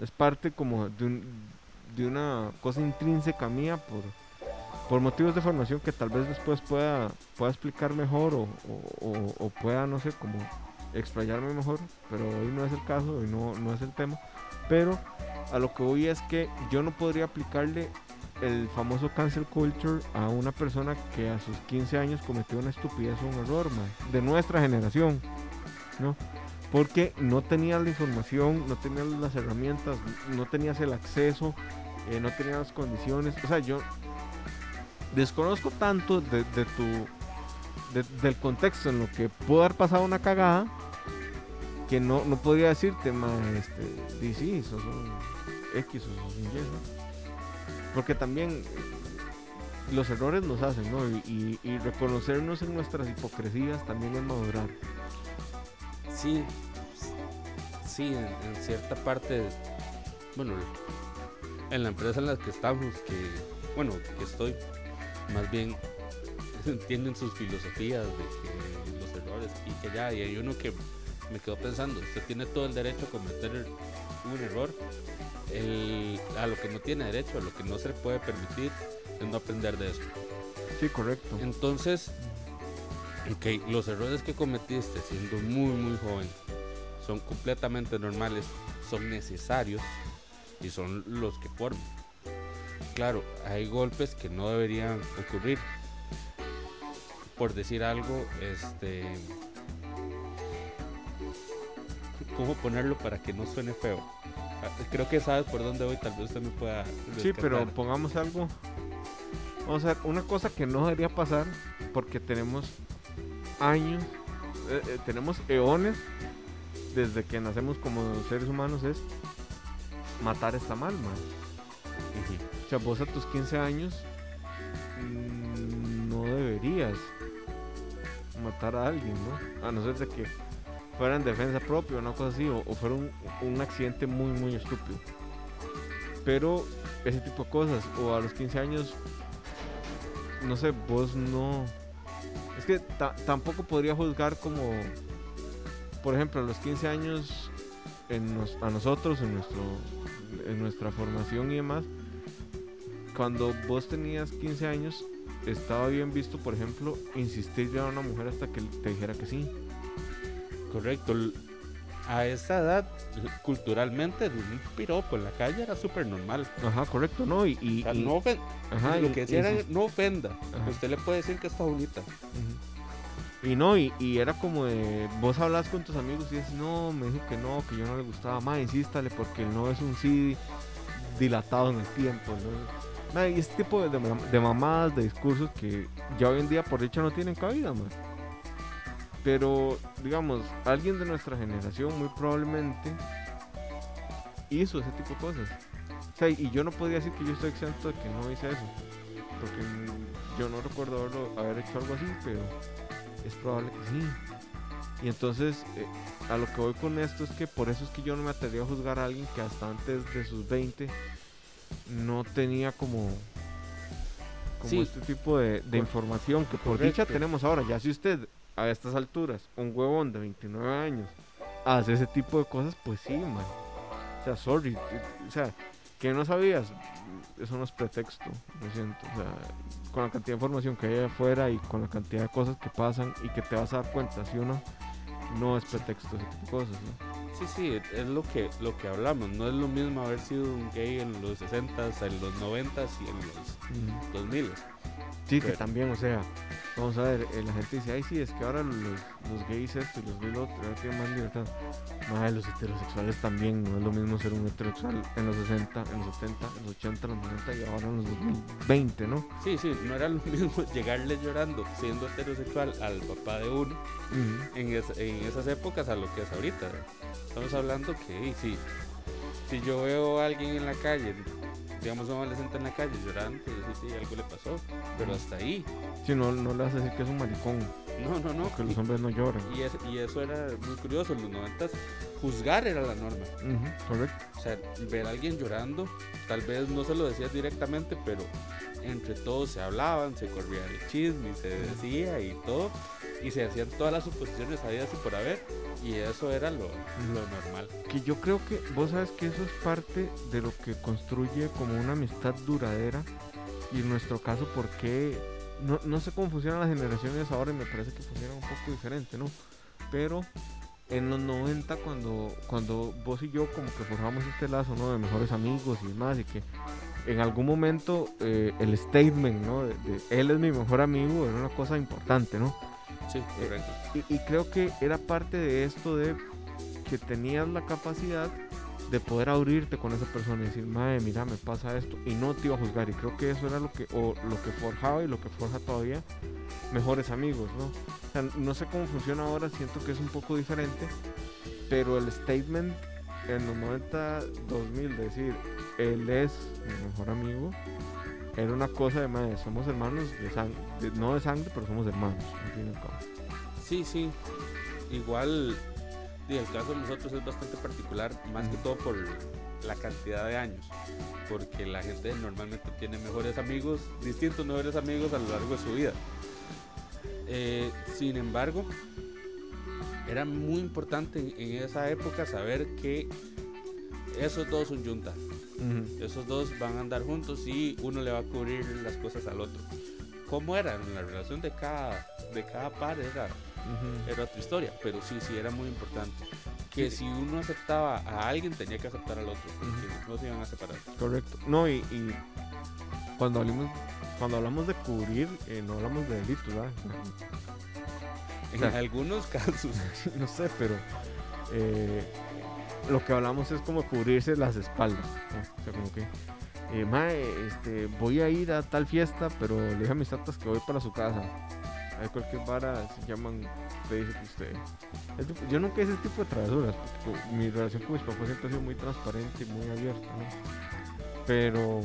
Es parte como de, un- de una cosa intrínseca mía por, por motivos de formación que tal vez después pueda, pueda explicar mejor o- o pueda, no sé, como explayarme mejor, pero hoy no es el caso, hoy no, no es el tema. Pero a lo que voy es que yo no podría aplicarle el famoso cancel culture a una persona que a sus 15 años cometió una estupidez o un error, mae, de nuestra generación, ¿no? Porque no tenías la información, no tenías las herramientas, no tenías el acceso, eh, no tenías las condiciones. O sea, yo desconozco tanto de, tu de- del contexto en lo que pudo haber pasado una cagada que no, no podría decirte más este sí sos un X o sos un Y ¿no? porque también eh, los errores nos hacen ¿no? y, reconocernos en nuestras hipocresías también es madurar Sí, sí, en, en cierta parte, bueno, en la empresa en la que estamos, que, bueno, que estoy, más bien entienden sus filosofías de que los errores y que ya, y hay uno que me quedó pensando, usted tiene todo el derecho a cometer un error, el- a lo que no tiene derecho, a lo que no se puede permitir, es no aprender de eso. sí correcto Entonces, ok, los errores que cometiste siendo muy, muy joven son completamente normales, son necesarios y son los que forman. Claro, hay golpes que no deberían ocurrir. Por decir algo, este. ¿Cómo ponerlo para que no suene feo? Ah, Creo que sabes por dónde voy, tal vez usted me pueda. Sí, pero rescatar. pongamos algo. Vamos a ver, una cosa que no debería pasar, porque tenemos años, eh, eh, tenemos eones desde que nacemos como seres humanos, es matar está mal, man. Ujú. O sea, vos a tus 15 años mm, no deberías matar a alguien, ¿no? A no ser de que fuera en defensa propia o una cosa así, o, o fuera un, accidente muy, muy estúpido. Pero ese tipo de cosas, o a los 15 años, no sé, vos no... Es que ta- tampoco podría juzgar como, por ejemplo, a los 15 años en nos- a nosotros, en, nuestro, en nuestra formación y demás, cuando vos tenías 15 años, estaba bien visto, por ejemplo, insistirle a una mujer hasta que te dijera que sí. Correcto. A esa edad, culturalmente, un piropo en la calle era súper normal. Ajá, correcto, ¿no? Y, y- O sea, y- no ofen- ajá, lo que decía era no ofenda. Ajá. Usted le puede decir que está bonita. Y no, y, y era como de, vos hablas con tus amigos y dices, no, me dijo que no, que yo no le gustaba más, insístale porque no es un CD dilatado en el tiempo, ¿no? Y este tipo de, de, mam- de mamadas, de discursos que ya hoy en día por hecho no tienen cabida, man. Pero, digamos, alguien de nuestra generación muy probablemente hizo ese tipo de cosas. O sea, y yo no podría decir que yo estoy exento de que no hice eso. Porque yo no recuerdo haberlo- haber hecho algo así, pero es probable que sí. Y entonces, eh, a lo que voy con esto es que por eso es que yo no me atreví a juzgar a alguien que hasta antes de sus 20 no tenía como, como Sí. este tipo de, información que por dicha tenemos ahora. Ya si usted a estas alturas, un huevón de 29 años, hace ese tipo de cosas, pues sí, man. O sea, sorry. eh, O sea, que no sabías, eso no es pretexto, lo siento. O sea, con la cantidad de información que hay afuera y con la cantidad de cosas que pasan y que te vas a dar cuenta, si uno no es pretexto ese tipo de cosas, ¿no? Sí, sí, es lo que, lo que hablamos. No es lo mismo haber sido un gay en los 60s, en los 90s y en los 2000 Sí, que también, o sea, vamos a ver, eh, la gente dice, ay, sí, es que ahora los, los gays esto y los gays lo otro, tienen más libertad. Madre, los heterosexuales también, no es lo mismo ser un heterosexual en los 60, en los 70, en los 80, en los 90 y ahora en los 2020, ¿no? Sí, sí, no era lo mismo llegarle llorando siendo heterosexual al papá de uno en, es- en esas épocas a lo que es ahorita. Estamos hablando que si, si yo veo a alguien en la calle, digamos un adolescente en la calle llorando, pues decir, sí, algo le pasó, pero hasta ahí. Si no, no le vas a decir que es un maricón, No, no, no. que los hombres no lloran. Y, es- y eso era muy curioso, en los 90 juzgar era la norma. Correcto. O sea, ver a alguien llorando, tal vez no se lo decías directamente, pero entre todos se hablaban, se corría el chisme, se decía y todo, y se hacían todas las suposiciones habidas y por haber, y eso era lo, lo normal. Que yo creo que, vos sabes que eso es parte de lo que construye como una amistad duradera. Y en nuestro caso, porque no, no sé cómo funcionan las generaciones ahora y me parece que funciona un poco diferente, ¿no? Pero en los 90, cuando, cuando vos y yo como que forjamos este lazo, ¿no? De mejores amigos y demás, y que en algún momento eh, el statement, ¿no? De, de él es mi mejor amigo, era una cosa importante, ¿no? Sí, correcto. Y, y creo que era parte de esto de que tenías la capacidad de poder abrirte con esa persona y decir, madre, mira, me pasa esto, y no te iba a juzgar. Y creo que eso era lo que, o lo que forjaba y lo que forja todavía mejores amigos, ¿no? O sea, no sé cómo funciona ahora, siento que es un poco diferente, pero el statement en los 90, 2000, de decir, él es mi mejor amigo, era una cosa de, madre, somos hermanos, de sang- de- no de sangre, pero somos hermanos, al fin y al cabo. Sí, sí. Igual, y el caso de nosotros es bastante particular, más que Ujú. todo por la cantidad de años. Porque la gente normalmente tiene mejores amigos, distintos mejores amigos a lo largo de su vida. Eh, sin embargo, era muy importante en, en esa época saber que esos dos son Esos dos van a andar juntos y uno le va a cubrir las cosas al otro. ¿Cómo era? La relación de cada, de cada par era Ujú. era otra historia, pero sí, sí era muy importante. Que si uno aceptaba a alguien, tenía que aceptar al otro, porque no se iban a separar. Correcto. No, y, y cuando hablamos cuando hablamos de cubrir, eh, no hablamos de delitos, ¿verdad? En algunos casos, no sé, pero eh, lo que hablamos es como cubrirse las espaldas. O sea, como que, eh, mae, este, voy a ir a tal fiesta, pero le dije a mis tatas que voy para su casa. Hay cualquier vara, se llaman, te dice que usted. es tipo- yo nunca hice ese tipo de travesuras, porque co- mi relación con mis papás siempre ha sido muy transparente y muy abierta, ¿no? Pero,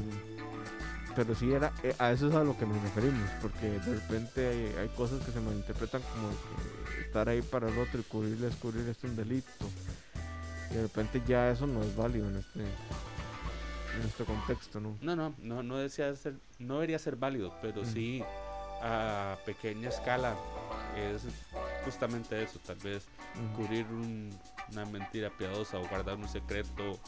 pero sí era, eh, a eso es a lo que nos referimos, porque de repente hay, cosas que se malinterpretan como estar ahí para el otro y cubrirle, descubrir es un delito. Y de repente ya eso no es válido en este, en este contexto, ¿no? no, no, no, no, decía ser, no debería ser válido, pero Mm. sí a pequeña escala es justamente eso, tal vez cubrir un- una mentira piadosa o guardar un secreto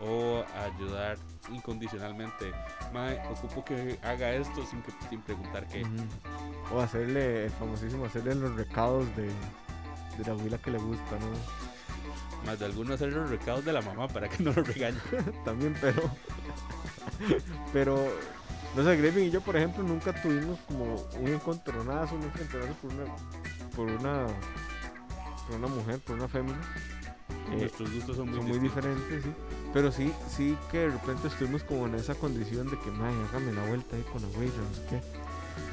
o ayudar incondicionalmente. Mae, ocupo que haga esto sin, que, sin preguntar qué. O hacerle, el famosísimo, hacerle los recados de, de la abuela que le gusta, ¿no? Más de alguno hacer los recados de la mamá para que no lo regañe. También, pero. pero. No sé, Graving y yo, por ejemplo, nunca tuvimos como un encontronazo, un enfrentonazo por una. por una. por una mujer, por una fémina. Eh, Nuestros gustos son muy, son muy diferentes, sí. Pero sí, sí que de repente estuvimos como en esa condición de que, madre, hágame la vuelta ahí con la huella, no sé qué.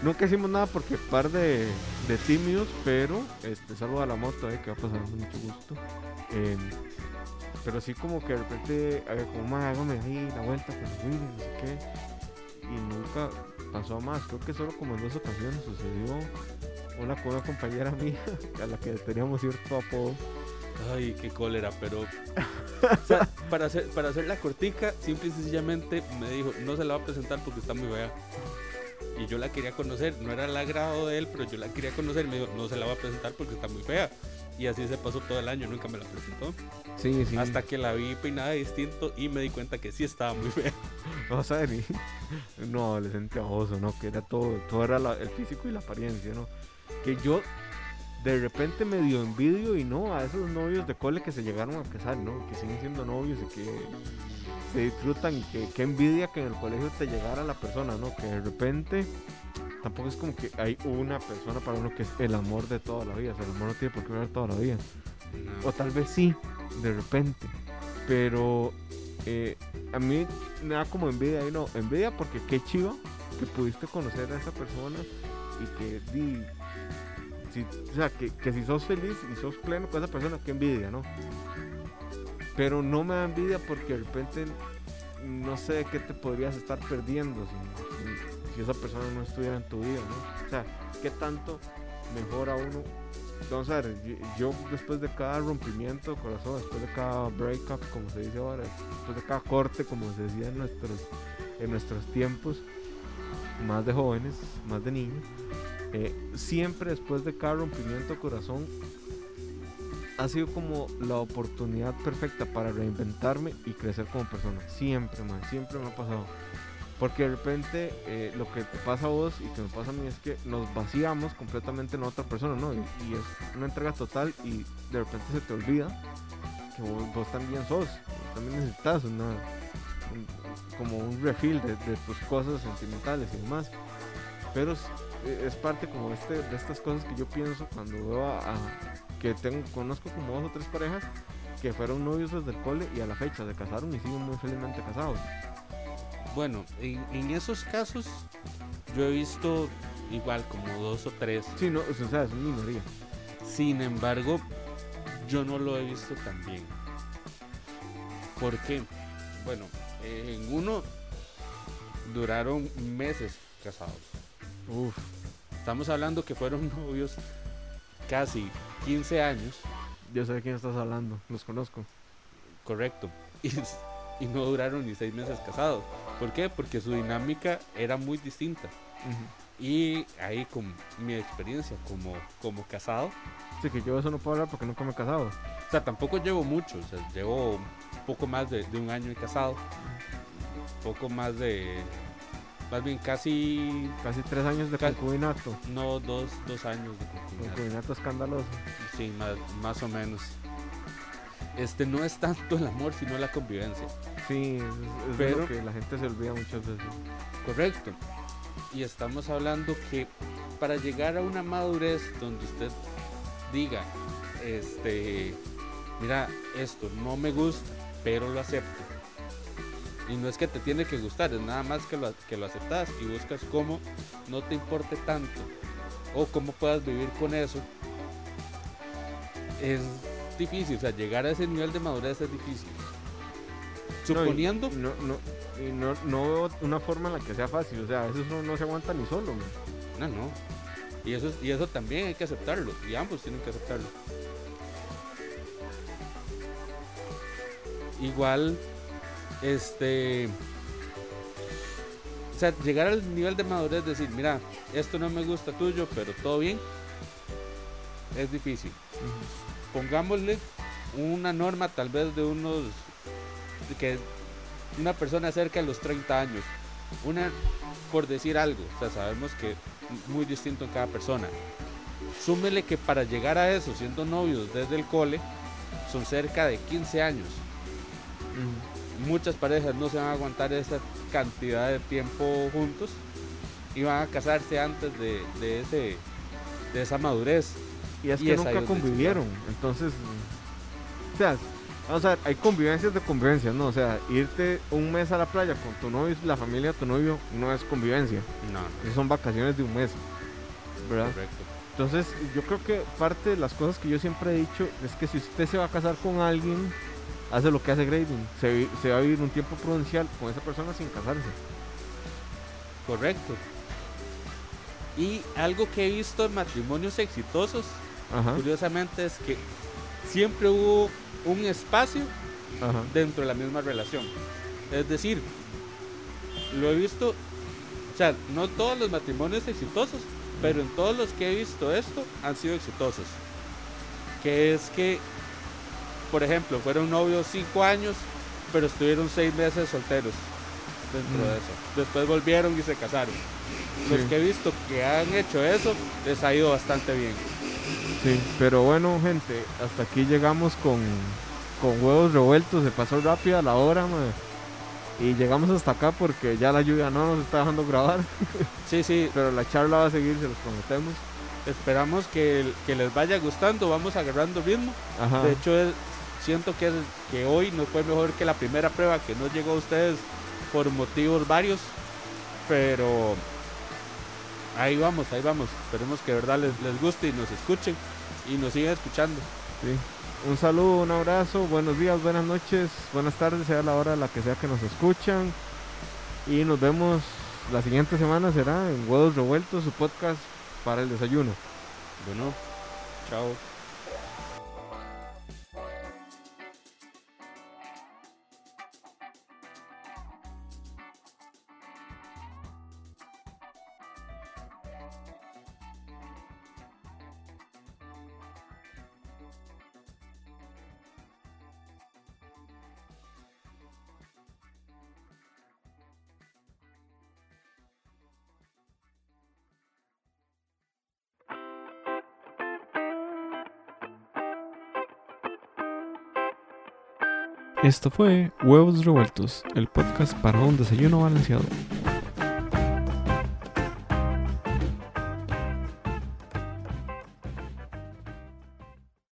Nunca hicimos nada porque par de, de tímidos, pero este, salvo a la moto, eh, que va a pasar con mucho gusto. Em, pero sí como que de repente, a ver, como, madre, hágame ahí la vuelta la huella, no sé qué. Y nunca pasó más, creo que solo como en dos ocasiones sucedió una con una compañera mía a la que teníamos cierto apodo. Ay, qué cólera, pero. o sea, para hacer, para hacer la cortica, simple y sencillamente me dijo, no se la va a presentar porque está muy fea. Y yo la quería conocer, no era el agrado de él, pero yo la quería conocer. Me dijo, no se la va a presentar porque está muy fea. Y así se pasó todo el año, nunca me la presentó. Sí, sí. Hasta que la vi peinada distinto y me di cuenta que sí estaba muy fea. No, ¿sabes? No, adolescente baboso, ¿no? Que era todo, todo era la- el físico y la apariencia, ¿no? Que yo de repente medio envidio y no a esos novios de cole que se llegaron a casar, ¿no? Que siguen siendo novios y que se disfrutan y que, que envidia que en el colegio te llegara la persona, ¿no? Que de repente tampoco es como que hay una persona para uno que es el amor de toda la vida, o sea, el amor no tiene por qué durar toda la vida. O tal vez sí, de repente. Pero eh, a mí me da como envidia ahí, no, envidia porque qué chiva que pudiste conocer a esa persona y que di, si, o sea, que, que si sos feliz y sos pleno con esa persona, qué envidia, ¿no? Pero no me da envidia porque de repente no sé qué te podrías estar perdiendo si, esa persona no estuviera en tu vida, ¿no? O sea, qué tanto mejora uno. Vamos a ver, yo, yo después de cada rompimiento de corazón, después de cada breakup, como se dice ahora, después de cada corte, como se decía en nuestros, en nuestros tiempos, más de jóvenes, más de niños, eh, siempre después de cada rompimiento de corazón, ha sido como la oportunidad perfecta para reinventarme y crecer como persona. Siempre, man, siempre me ha pasado. Porque de repente eh, lo que te pasa a vos y que me pasa a mí es que nos vaciamos completamente en otra persona, ¿no? Y, es una entrega total y de repente se te olvida que vos, también sos, también necesitas una, un- como un refill de, tus cosas sentimentales y demás. Pero es, parte como este, de estas cosas que yo pienso cuando veo a- que tengo, conozco como dos o tres parejas que fueron novios desde el cole y a la fecha se casaron y siguen muy felizmente casados. Bueno, en, en esos casos yo he visto igual como dos o tres. Sí, no, o sea, es una minoría. Sin embargo, yo no lo he visto tan bien. ¿Por qué? Bueno, en uno duraron meses casados. Uf, Estamos hablando que fueron novios casi 15 años, yo sé de quién estás hablando, los conozco. correcto. Y, y no duraron ni seis meses casados. ¿Por qué? Porque su dinámica era muy distinta. Y ahí con mi experiencia como, como casado, Sí, que yo eso no puedo hablar porque nunca me he casado. o sea, tampoco llevo mucho, o sea, llevo un poco más de, de un año de casado, poco más de, más bien casi, Casi tres años de concubinato. no, dos, dos años de concubinato. Concubinato escandaloso. Sí, más, más o menos. Este no es tanto el amor, sino la convivencia. Sí, es, es Pero- lo que la gente se olvida muchas veces. Correcto. Y estamos hablando que para llegar a una madurez donde usted diga, este, mira, esto no me gusta, pero lo acepto. Y no es que te tiene que gustar, es nada más que lo, que lo aceptas y buscas cómo no te importe tanto o cómo puedas vivir con eso. Es difícil, o sea, llegar a ese nivel de madurez es difícil. No, y- Suponiendo, no, no, y no, no veo una forma en la que sea fácil. O sea, a veces uno no se aguanta ni solo. man. No, no. Y eso, y eso también hay que aceptarlo. Y ambos tienen que aceptarlo. Igual, este... O sea, llegar al nivel de madurez, decir, mira, esto no me gusta tuyo, pero todo bien, es difícil. Pongámosle una norma tal vez de unos... que una persona cerca de los 30 años. Una, por decir algo, o sea, sabemos que muy distinto en cada persona. Súmele que para llegar a eso, siendo novios desde el cole, son cerca de 15 años. Muchas parejas no se van a aguantar esa cantidad de tiempo juntos y van a casarse antes de, de ese, de esa madurez. Y es Y que es nunca convivieron. Entonces, o sea, O sea, hay convivencias de convivencias, ¿no? O sea, irte un mes a la playa con tu novio y la familia de tu novio no es convivencia. No, son vacaciones de un mes. ¿Verdad? correcto. Entonces, yo creo que parte de las cosas que yo siempre he dicho es que si usted se va a casar con alguien, hace lo que hace Grading. Se, va a vivir un tiempo prudencial con esa persona sin casarse. Correcto. Y algo que he visto en matrimonios exitosos, Ajá. curiosamente, es que siempre hubo un espacio Ajá. dentro de la misma relación. Es decir, lo he visto, o sea, no todos los matrimonios exitosos, pero en todos los que he visto esto han sido exitosos. Que es que, por ejemplo, fueron novios cinco años, pero estuvieron seis meses solteros dentro Mm. de eso. Después volvieron y se casaron. Los que he visto que han hecho eso, les ha ido bastante bien. Sí, pero bueno, gente, hasta aquí llegamos con, con huevos revueltos. Se pasó rápida la hora, mae. Y llegamos hasta acá porque ya la lluvia no nos está dejando grabar. Sí, sí, Pero la charla va a seguir, se los prometemos. esperamos que, que les vaya gustando, vamos agarrando ritmo. Ajá. De hecho, es- siento que, que hoy no fue mejor que la primera prueba que no llegó a ustedes por motivos varios. Pero ahí vamos, ahí vamos. Esperemos que de verdad les, les guste y nos escuchen y nos sigan escuchando. Sí. Un saludo, un abrazo, buenos días, buenas noches, buenas tardes, sea la hora la que sea que nos escuchan. Y nos vemos la siguiente semana, será en Huevos Revueltos, su podcast para el desayuno. Bueno, chao. Esto fue Huevos Revueltos, el podcast para un desayuno balanceado.